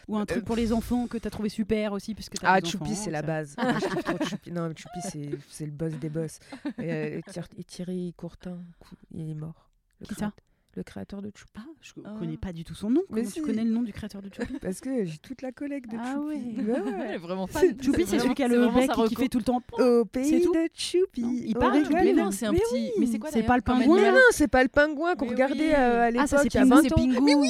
Ou un truc pour les enfants que tu as trouvé super aussi, puisque t'as ah, Choupi, c'est la base. Moi, je kiffe trop Choupi. Non, Choupi, c'est le boss des boss. Et, euh, Thierry- Courtin, cou- il est mort. Qui ça? Le créateur de Choupi. Ah, je Ah. connais pas du tout son nom. Mais Comment tu si. connais le nom du créateur de Choupi Parce que j'ai toute la collègue de Ah Choupi. ouais. Ouais, ouais. Elle est vraiment fan. Choupi, c'est celui qui a le bec qui fait tout le temps. Au pays tout de Choupi. Il parle. Choupi, Mais non, c'est un petit. Mais c'est quoi C'est pas le pingouin, Mais non, c'est pas le pingouin qu'on regardait à Ah, ça, l'époque, c'est il y a Pingu, 20 c'est ans. Mais oui,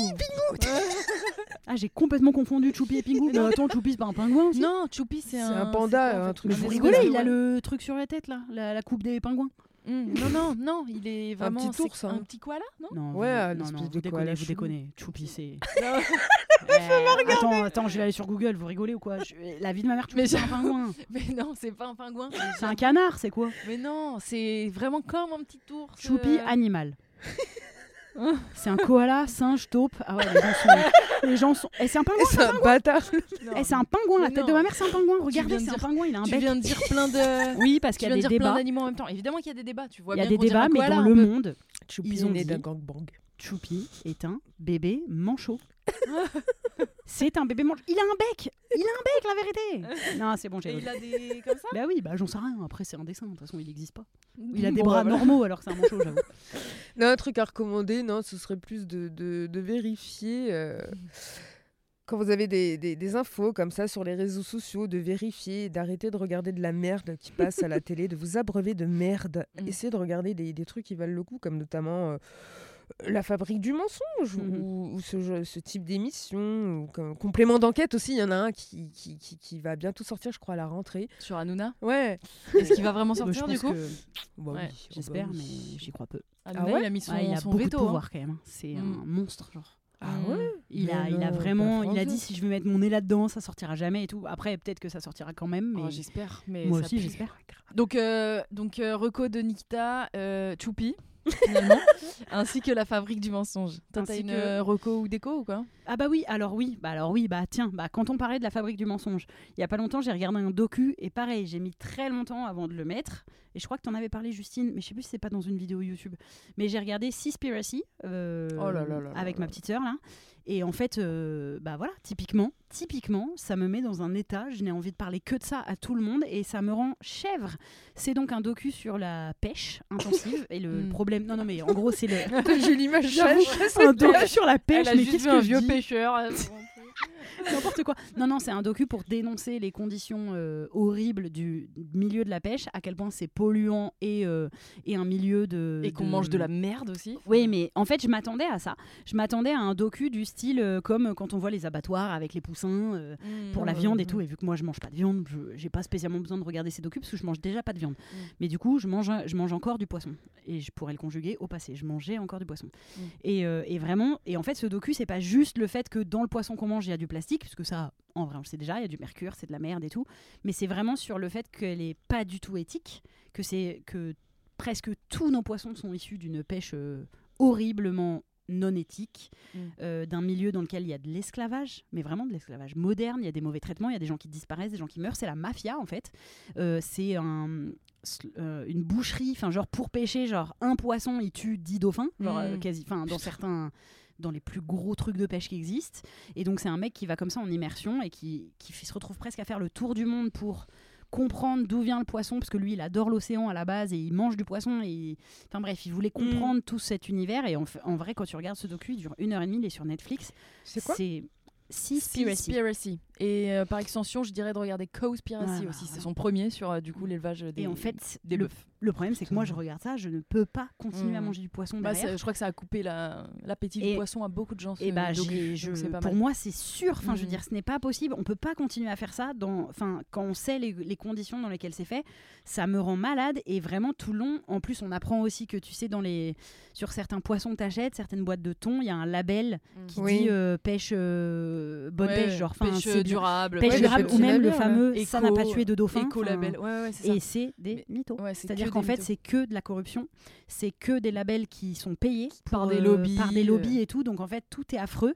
Ah, j'ai complètement confondu Choupi et Pingu. Mais attends, Choupi, c'est pas un pingouin Non, Choupi, c'est C'est un. un panda, c'est quoi, en un truc Mais Un vous rigolez, il a le truc sur la tête là, la coupe des pingouins. Hum, Non, non, non, il est vraiment. petit c'est ours, hein. Un petit koala, non Non, Ouais, vous, non, non, vous déconnez, vous déconnez. Choupi, c'est. Non. Eh, attends, attends, je vais aller sur Google, vous rigolez ou quoi Je- La vie de ma mère, Choupi, Mais c'est un pingouin. Mais non, c'est pas un pingouin. C'est un canard, c'est quoi Mais non, c'est vraiment comme un petit ours. Choupi, euh, animal. C'est un koala, singe, taupe. Ah ouais, les gens sont. Les gens sont... Eh, c'est un pingouin C'est un bâtard. non. Eh, c'est un pingouin, la tête de ma mère, c'est un pingouin. Regardez, de c'est un dire- pingouin, il a un Tu bec. viens de dire plein de. Oui, parce Tu qu'il y viens a de des dire plein débats. d'animaux en même temps. Évidemment qu'il y a des débats. Tu vois Il y a bien des débats, mais dans le monde, Choupi Ils ont est d'un gangbang. Choupi est un bébé manchot. c'est un bébé manchot. Il a un bec Il a un bec, la vérité Non, c'est bon, j'ai Et il a des. comme ça? Bah oui, bah j'en sais rien. Après, c'est un dessin. De toute façon, il n'existe pas. Il a des bras voilà. normaux alors que c'est un manchot, j'avoue. Non, un truc à recommander, non, ce serait plus de, de, de vérifier. euh, Quand vous avez des, des, des infos comme ça sur les réseaux sociaux, de vérifier, d'arrêter de regarder de la merde qui passe à la télé, de vous abreuver de merde. Mm. Essayez de regarder des, des trucs qui valent le coup, comme notamment euh, La Fabrique du mensonge Mhm. ou, ou ce, type d'émission. ou comme Complément d'enquête aussi, il y en a un qui, qui, qui, qui va bientôt sortir, je crois, à la rentrée. Sur Hanouna Ouais. Est-ce qu'il va vraiment Bah, sortir du coup que- Bah Ouais, oui, oh bah J'espère, mais j'y crois peu. Hanouna, ouais il a mis son, Ouais, il a son beaucoup veto. de hein. pouvoir quand même. C'est Mm. un monstre, genre. Ah ouais? Il a, il a non, vraiment, il a dit si je veux mettre mon nez là-dedans, ça sortira jamais et tout. Après, peut-être que ça sortira quand même, mais Oh, j'espère. Mais moi ça aussi, j'espère. Donc, euh, donc euh, Reco de Nikita, euh, Choupi, finalement, ainsi que la fabrique du mensonge. Toi, t'as une que- Reco ou déco ou quoi? Ah bah oui, alors oui, bah alors oui, bah tiens, bah quand on parlait de la fabrique du mensonge, il y a pas longtemps, j'ai regardé un docu et pareil, j'ai mis très longtemps avant de le mettre. Et je crois que tu en avais parlé, Justine, mais je sais plus si c'est pas dans une vidéo YouTube. Mais j'ai regardé Seaspiracy euh, Oh là là là avec là ma petite sœur là. Et en fait, euh, bah voilà, typiquement, typiquement, ça me met dans un état, je n'ai envie de parler que de ça à tout le monde et ça me rend chèvre. C'est donc un docu sur la pêche intensive et le Mm. problème. Non, non, mais en gros, c'est le. J'ai l'image un docu sur la pêche, Elle a mais juste qu'est-ce vu que un je vieux dis pêcheur. N'importe quoi. Non, non, c'est un docu pour dénoncer les conditions euh, horribles du milieu de la pêche, à quel point c'est polluant et, euh, et un milieu de. Et qu'on mange de la merde aussi. Oui, mais en fait, je m'attendais à ça. Je m'attendais à un docu du style euh, comme quand on voit les abattoirs avec les poussins euh, Mm. pour la Ouais, viande et ouais. tout. Et vu que moi, je mange pas de viande, je j'ai pas spécialement besoin de regarder ces docus parce que je mange déjà pas de viande. Mais du coup, je mange, je mange encore du poisson. Et je pourrais le conjuguer au passé. Je mangeais encore du poisson. Et, et vraiment, et en fait, ce docu, c'est pas juste le fait que dans le poisson qu'on mange, il y a du plastique, puisque ça, en vrai, on le sait déjà, il y a du mercure, c'est de la merde et tout. Mais c'est vraiment sur le fait qu'elle est pas du tout éthique, que c'est que presque tous nos poissons sont issus d'une pêche euh, horriblement non éthique, Mm. euh, d'un milieu dans lequel il y a de l'esclavage, mais vraiment de l'esclavage moderne, il y a des mauvais traitements, il y a des gens qui disparaissent, des gens qui meurent, c'est la mafia en fait. Euh, c'est un, euh, une boucherie, enfin genre pour pêcher, genre un poisson, il tue 10 dauphins, genre Mm. quasi, enfin dans certains dans les plus gros trucs de pêche qui existent. Et donc c'est un mec qui va comme ça en immersion et qui, qui se retrouve presque à faire le tour du monde pour comprendre d'où vient le poisson, parce que lui, il adore l'océan à la base et il mange du poisson. Et... Enfin bref, il voulait comprendre tout cet univers. Et en vrai, quand tu regardes ce docu, il dure une heure et demie, il est sur Netflix. C'est quoi? C'est Seaspiracy. Et euh, par extension, je dirais de regarder Cowspiracy Ah, aussi. voilà. C'est son premier sur euh, du coup l'élevage des, Et en fait, des le, bœufs. le problème, c'est que moi, je regarde ça, je ne peux pas continuer à Mm. manger du poisson Bah, derrière. je crois que ça a coupé la- l'appétit du poisson à beaucoup de gens. Et bah, Donc je, pas pour mal. moi, c'est sûr. Enfin, je veux Mhm. dire, ce n'est pas possible. On peut pas continuer à faire ça. Dans, enfin, quand on sait les, les conditions dans lesquelles c'est fait, ça me rend malade. Et vraiment, tout le long, en plus, on apprend aussi que tu sais, dans les, sur certains poissons que t'achètes, certaines boîtes de thon, il y a un label qui Oui. dit euh, pêche euh, bonne Ouais, pêche, genre, enfin, durable. pêche Ouais, durable, ou même le là. fameux Éco- ça n'a pas tué de dauphin. Écolabel. Ouais, ouais, et c'est des mythos. C'est-à-dire que qu'en fait, c'est que de la corruption, c'est que des labels qui sont payés Par des euh, lobbies, par des lobbies euh. et tout. Donc en fait, tout est affreux.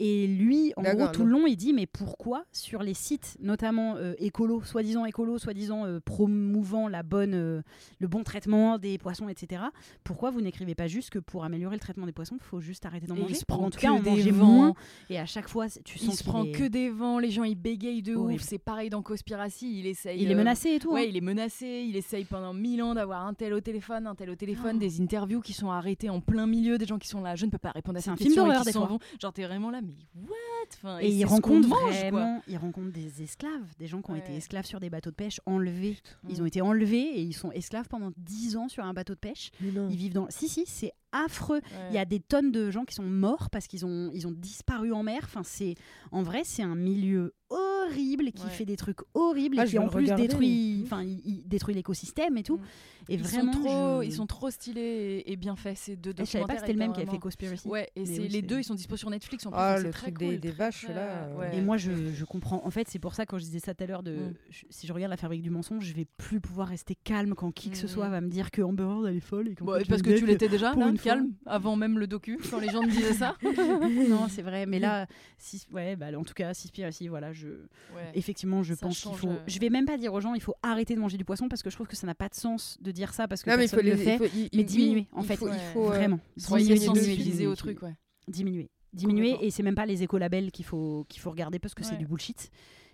Et lui, en gros, tout le long, il dit mais pourquoi sur les sites, notamment euh, écolo, soi-disant écolo, soi-disant promouvant la bonne, le bon traitement des poissons, etc. Pourquoi vous n'écrivez pas juste que pour améliorer le traitement des poissons, il faut juste arrêter d'en il manger? se prend en tout cas en manger moins. Et à chaque fois, tu Il sens se qu'il prend que des vents, les gens ils bégayent de Horrible. ouf. C'est pareil dans Conspiracy, il essaye. Il est euh, menacé et tout. Ouais, hein. il est menacé, il essaye pendant mille ans d'avoir un tel au téléphone, un tel au téléphone, Oh. des interviews qui sont arrêtées en plein milieu, des gens qui sont là, je ne peux pas répondre à C'est cette un film et d'horreur, qui des fois. vont. Genre t'es vraiment là, mais what? Enfin, Et c'est il rencontre vraiment, il rencontre des esclaves, des gens qui ont été esclaves sur des bateaux de pêche, enlevés. Ils ont été enlevés et ils sont esclaves pendant 10 ans sur un bateau de pêche. Ils vivent dans. Si, si, c'est affreux. Ouais. Il y a des tonnes de gens qui sont morts parce qu'ils ont, ils ont disparu en mer. Enfin, c'est en vrai, c'est un milieu horrible qui Ouais. fait des trucs horribles Ah, et qui en plus regarder. détruit, enfin, il, il détruit l'écosystème et tout. Mm. Et ils vraiment, sont trop, je- ils sont trop stylés et, et bien faits ces deux Et je savais pas documentaires. que c'était le même qui avait fait Conspiracy. Ouais, et oui, les deux, ils sont dispo sur Netflix en. Ah, le c'est très truc des- cool, des vaches, très- là, euh, ouais. Et moi, je, je comprends. En fait, c'est pour ça, quand je disais ça tout à l'heure, de Mm. je- si je regarde la fabrique du mensonge, je vais plus pouvoir rester calme quand qui que ce Mm. soit va me dire que Amber Heard, elle est folle. Et et parce que tu l'étais déjà, calme, avant même le docu, quand les gens me disaient ça. non, c'est vrai. Mais là, si, ouais, bah, en tout cas, Conspiracy, voilà, je, Ouais. effectivement, je Ça pense qu'il faut. euh. Je vais même pas dire aux gens, il faut arrêter de manger du poisson parce que je trouve que ça n'a pas de sens de dire ça parce que Non, mais il faut personne les le fait. il faut- il- mais diminuer, il en fait, faut- il faut, euh, Vraiment. Soyez diminuer, diminuer, au truc, ouais. Diminuer. Diminuer. Complètement. Et c'est même pas les écolabels qu'il faut, qu'il faut regarder parce que c'est du bullshit.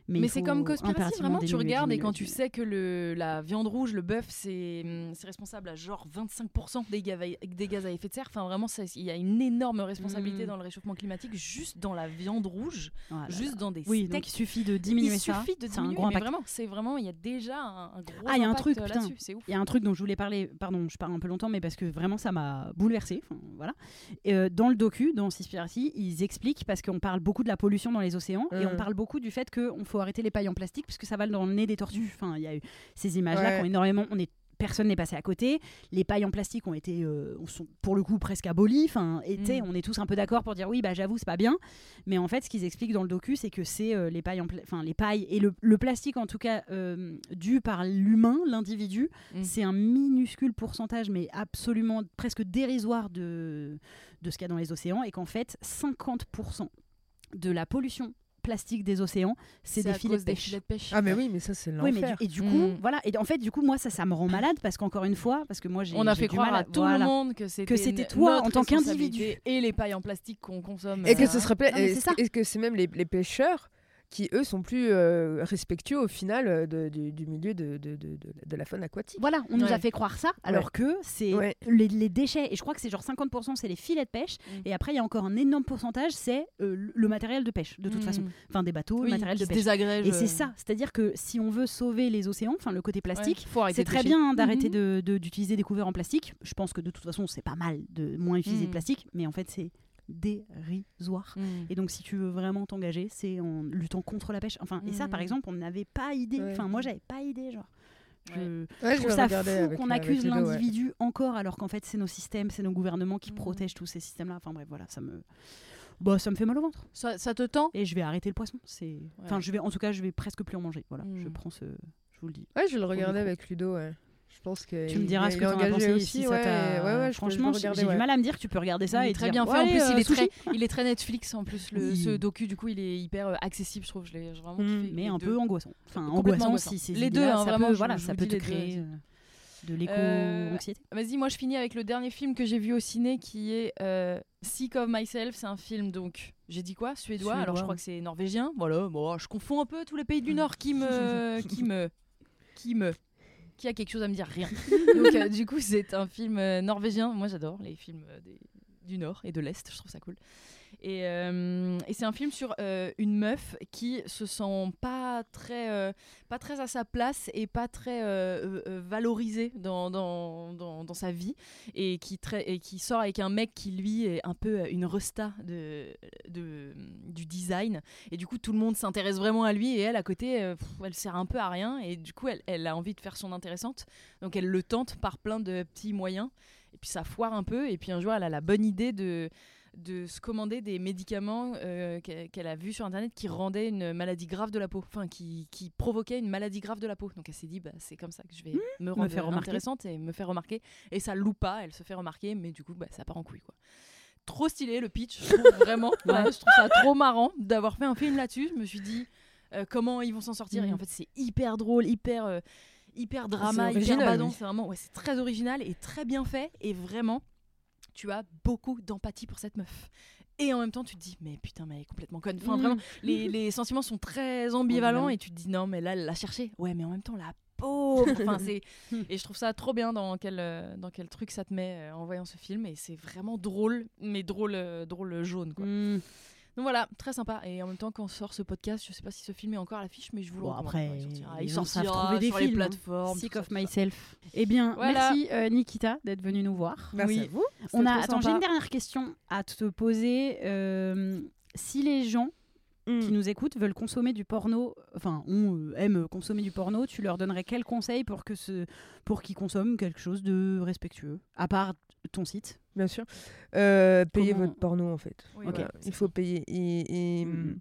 Mais, c'est comme impérativement vraiment, tu regardes et quand tu sais que le, la viande rouge, le bœuf, c'est hum, responsable à genre 25% des, gaz à- des gaz à effet de serre. Enfin, vraiment, il y a une énorme responsabilité Mm. dans le réchauffement climatique juste dans la viande rouge, Voilà. juste dans des Oui, steaks. il suffit de diminuer il ça. suffit de c'est un gros mais vraiment, c'est vraiment, il y a déjà un, un gros Ah, il y a un impact, truc, euh, là-dessus. Il y a un truc dont je voulais parler, pardon, je parle un peu longtemps, mais parce que vraiment ça m'a bouleversée. Enfin, voilà. Euh, dans le docu, dans Conspiracy, ils expliquent, parce qu'on parle beaucoup de la pollution dans les océans, et on Mm. parle beaucoup du fait qu'il faut arrêter les pailles en plastique, puisque ça va dans le nez des tortues. Enfin, il y a eu ces images-là Ouais. qui ont énormément. On est Personne n'est passé à côté. Les pailles en plastique ont été, euh, sont pour le coup presque abolies. Enfin, sais, Mm. on est tous un peu d'accord pour dire oui, bah j'avoue, c'est pas bien. Mais en fait, ce qu'ils expliquent dans le docu, c'est que c'est euh, les pailles, enfin les pailles et le, le plastique en tout cas euh, dû par l'humain, l'individu, Mm. c'est un minuscule pourcentage, mais absolument presque dérisoire de, de ce qu'il y a dans les océans, et qu'en fait, 50% de la pollution plastique des océans, c'est des à filets de des pêche. filets de pêche. Ah, mais oui, mais ça, c'est l'enfer. et du coup, Mm. voilà. Et en fait, du coup, moi, ça, ça me rend malade parce qu'encore une fois, parce que moi, j'ai On a fait du croire mal à tout voilà. le monde que c'était toi, en tant qu'individu. et les pailles en plastique qu'on consomme. Et que euh, ce serait c'est ça. que- est-ce que c'est même les, les pêcheurs qui, eux, sont plus euh, respectueux au final euh, de- du, du milieu de, de, de, de- de la faune aquatique Voilà, on nous a fait croire ça, alors que c'est Ouais. les, les déchets, et je crois que c'est genre 50% c'est les filets de pêche, Mm. et après il y a encore un énorme pourcentage, c'est euh, le- matériel de pêche, de toute mm. façon. Enfin, des bateaux, Oui, le matériel de se pêche. Et c'est ça, c'est-à-dire que si on veut sauver les océans, enfin le côté plastique, c'est de très bien hein, d'arrêter de- de- d'utiliser des couverts en plastique. Je pense que de toute façon, c'est pas mal de moins utiliser de plastique, mais en fait, c'est dérisoire. Mm. Et donc, si tu veux vraiment t'engager, c'est en luttant contre la pêche. Enfin, et ça, par Mhm. exemple, on n'avait pas idée. Ouais. Enfin, moi, j'avais pas idée, genre. Je, Ouais, je trouve ça fou qu'on avec accuse ouais. l'individu encore, alors qu'en fait, c'est nos systèmes, c'est nos gouvernements qui Mhm. protègent tous ces systèmes-là. Enfin, bref, voilà, ça me. Bah, ça me fait mal au ventre. Ça, ça te tend? Et je vais arrêter le poisson. C'est. Enfin, je vais, en tout cas, je vais presque plus en manger. Voilà, je Mhm. prends ce. Je vous le dis. Ouais, je vais le regarder micro. avec Ludo, ouais. Je pense que Tu me diras ce est que tu en as pensé aussi, si ouais, ouais, Franchement, j'ai du mal à me dire que tu peux regarder ça Il et est très dire, bien fait. ouais, En plus, euh, il est sushi. très, il est très Netflix. En plus, le, Oui. ce docu, du coup, il est hyper euh, accessible, je trouve. Je l'ai vraiment Mm. kiffé. mais un deux. peu angoissant. Enfin, angoissant angoissant. si ces Les deux, hein, ça vraiment, peut, voilà, ça peut te créer euh, de l'éco-anxiété. Vas-y, moi je finis avec le dernier film que j'ai vu au ciné qui est euh, Sick of Myself. C'est un film donc, j'ai dit quoi? Suédois. Alors je crois que c'est norvégien. Voilà, bon, je confonds un peu tous les pays du Nord qui me. qui me. qui me. Qui a quelque chose à me dire Rien. Donc euh, du coup, c'est un film euh, norvégien. Moi j'adore les films euh, des- du Nord et de l'Est, je trouve ça cool. Et, euh, et c'est un film sur euh, une meuf qui se sent pas très, euh, pas très à sa place et pas très valorisée dans, dans, dans, sa vie et qui, et qui sort avec un mec qui lui est un peu une resta de, de, du design. Et du coup tout le monde s'intéresse vraiment à lui et elle à côté elle sert un peu à rien et du coup elle, elle a envie de faire son intéressante. Donc elle le tente par plein de petits moyens et puis ça foire un peu et puis un jour elle a la bonne idée de de se commander des médicaments euh, qu'elle a vus sur internet qui rendaient une maladie grave de la peau, enfin qui, qui provoquaient une maladie grave de la peau. Donc elle s'est dit, bah, c'est comme ça que je vais me rendre faire remarquer. intéressante et me faire remarquer. Et ça loupe pas, elle se fait remarquer, mais du coup, bah, ça part en couille. Quoi. Trop stylé le pitch, je trouve vraiment. Ouais, je trouve ça trop marrant d'avoir fait un film là-dessus. Je me suis dit, euh, comment ils vont s'en sortir. Et Mhm. en fait, c'est hyper drôle, hyper, euh, hyper drama, hyper oui. C'est vraiment, ouais, c'est très original et très bien fait. Et vraiment, tu as beaucoup d'empathie pour cette meuf. et en même temps tu te dis mais putain mais elle est complètement conne. Enfin Mm. vraiment les, les sentiments sont très ambivalents et tu te dis non mais là elle l'a cherché. Ouais mais en même temps la pauvre. Enfin c'est et je trouve ça trop bien dans quel euh, dans quel truc ça te met euh, en voyant ce film et c'est vraiment drôle mais drôle euh, drôle jaune quoi. Hmm. Donc voilà très sympa et en même temps quand sort ce podcast je sais pas si ce film est encore à l'affiche mais je vous le Bon, recommande. après, il sortira, les il sortira trouver des sur les films, hein. plateformes. Sick of ça, myself. Eh bien, Voilà. merci euh, Nikita d'être venu nous voir. Merci Oui. à vous. On a, attends, j'ai une dernière question à te poser. Euh, si les gens Mm. qui nous écoutent veulent consommer du porno, enfin, on euh, aime consommer du porno, tu leur donnerais quel conseil pour que ce, pour qu'ils consomment quelque chose de respectueux, à part ton site? Bien sûr. Euh, payer Comment- votre porno, en fait. Oui, voilà, il faut payer. Et, et, Mhm.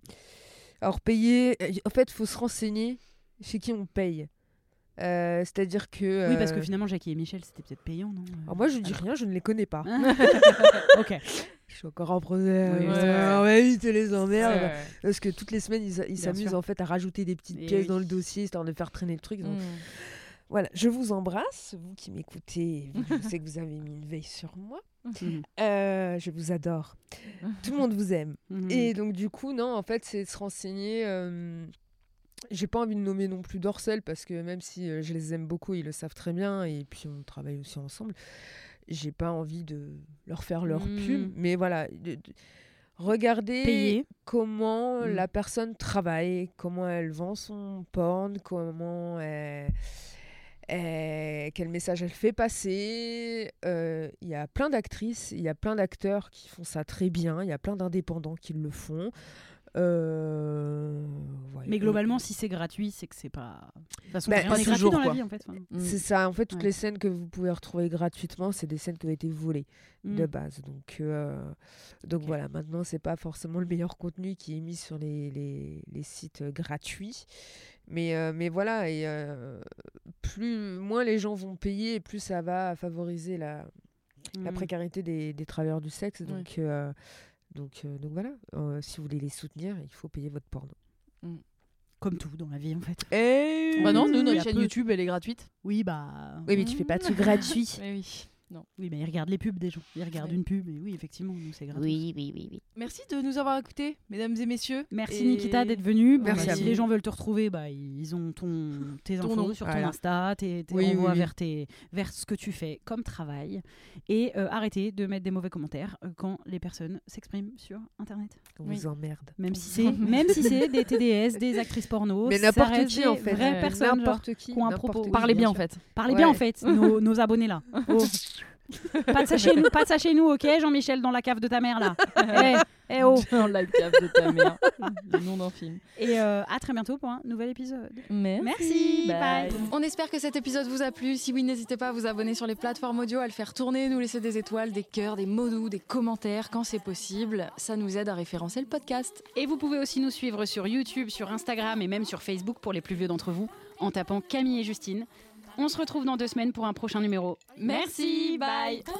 Alors, payer. euh, En fait, il faut se renseigner chez qui on paye. Euh, C'est-à-dire que. Oui, parce que euh, finalement, Jackie et Michel, c'était peut-être payant, non alors moi, je dis rien, je ne les connais pas. ok. Je suis encore en procès. Oui, euh, on va éviter les emmerdes. Parce que toutes les semaines, ils s'amusent en fait à rajouter des petites Et pièces oui. dans le dossier histoire de faire traîner le truc. donc Mm. Voilà, je vous embrasse, vous qui m'écoutez. Je sais que vous avez mis une veille sur moi. Mhm. Euh, je vous adore. Tout le monde vous aime. Mhm. Et donc, du coup, non, en fait, c'est de se renseigner. euh, J'ai pas envie de nommer non plus Dorsel parce que même si euh, je les aime beaucoup, ils le savent très bien et puis on travaille aussi ensemble. J'ai pas envie de leur faire leur Mm. pub, mais voilà, de- de- regardez Payer. comment Mm. la personne travaille, comment elle vend son porn, comment elle- elle- quel message elle fait passer. Euh, Il y a plein d'actrices, il y a plein d'acteurs qui font ça très bien, il y a plein d'indépendants qui le font. Euh, ouais. Mais globalement, si c'est gratuit, c'est que c'est pas. De toute façon, Bah, pas n'est gratuit toujours, dans la vie, en fait. Enfin, Mm. c'est ça, en fait, toutes Ouais. les scènes que vous pouvez retrouver gratuitement, c'est des scènes qui ont été volées mm. de base. Donc, euh, donc voilà, maintenant, c'est pas forcément le meilleur contenu qui est mis sur les, les, les sites euh, gratuits. Mais, euh, mais voilà, et euh, plus, moins les gens vont payer, et plus ça va favoriser la, la Mm. précarité des, des travailleurs du sexe. Donc, euh, donc, donc voilà, si vous voulez les soutenir, il faut payer votre porno. Comme tout dans la vie, en fait. Et... Bah non, nous, notre chaîne peu- YouTube, elle est gratuite. Oui, bah. Oui, mais tu fais pas de trucs gratuits. Oui, oui. Non. Oui, mais ils regardent les pubs des gens. Ils regardent Ouais. une pub, et oui, effectivement, nous, c'est gratuit. Oui, oui, oui, oui. Merci de nous avoir écoutés, mesdames et messieurs. Merci Et- Nikita d'être venu. Bon, Merci bah, si les gens veulent te retrouver, bah, ils ont ton, tes Ton infos nom, sur ton voilà. Insta, tes, tes Oui, oui. Vers, tes, vers ce que tu fais comme travail. Et euh, arrêtez de mettre des mauvais commentaires euh, quand les personnes s'expriment sur Internet. On Oui. vous emmerde. Même si c'est même si c'est des TDS, des actrices porno, Mais n'importe qui, des en fait. vraies Ouais, personnes. genre. N'importe qui. qui ont un n'importe propos. qui, Parlez bien, en fait. Parlez bien en fait, nos, nos abonnés là. Oh. Pas de ça chez nous, pas de ça chez nous, ok Jean-Michel dans la cave de ta mère là. Eh, eh oh. Dans la cave de ta mère. Le nom d'un film. Et euh, à très bientôt pour un nouvel épisode. Merci. Merci, bye. On espère que cet épisode vous a plu. Si oui, n'hésitez pas à vous abonner sur les plateformes audio, à le faire tourner, nous laisser des étoiles, des cœurs, des mots doux, des commentaires quand c'est possible. Ça nous aide à référencer le podcast. Et vous pouvez aussi nous suivre sur YouTube, sur Instagram et même sur Facebook pour les plus vieux d'entre vous en tapant Camille et Justine. On se retrouve dans deux semaines pour un prochain numéro. Merci, bye. bye.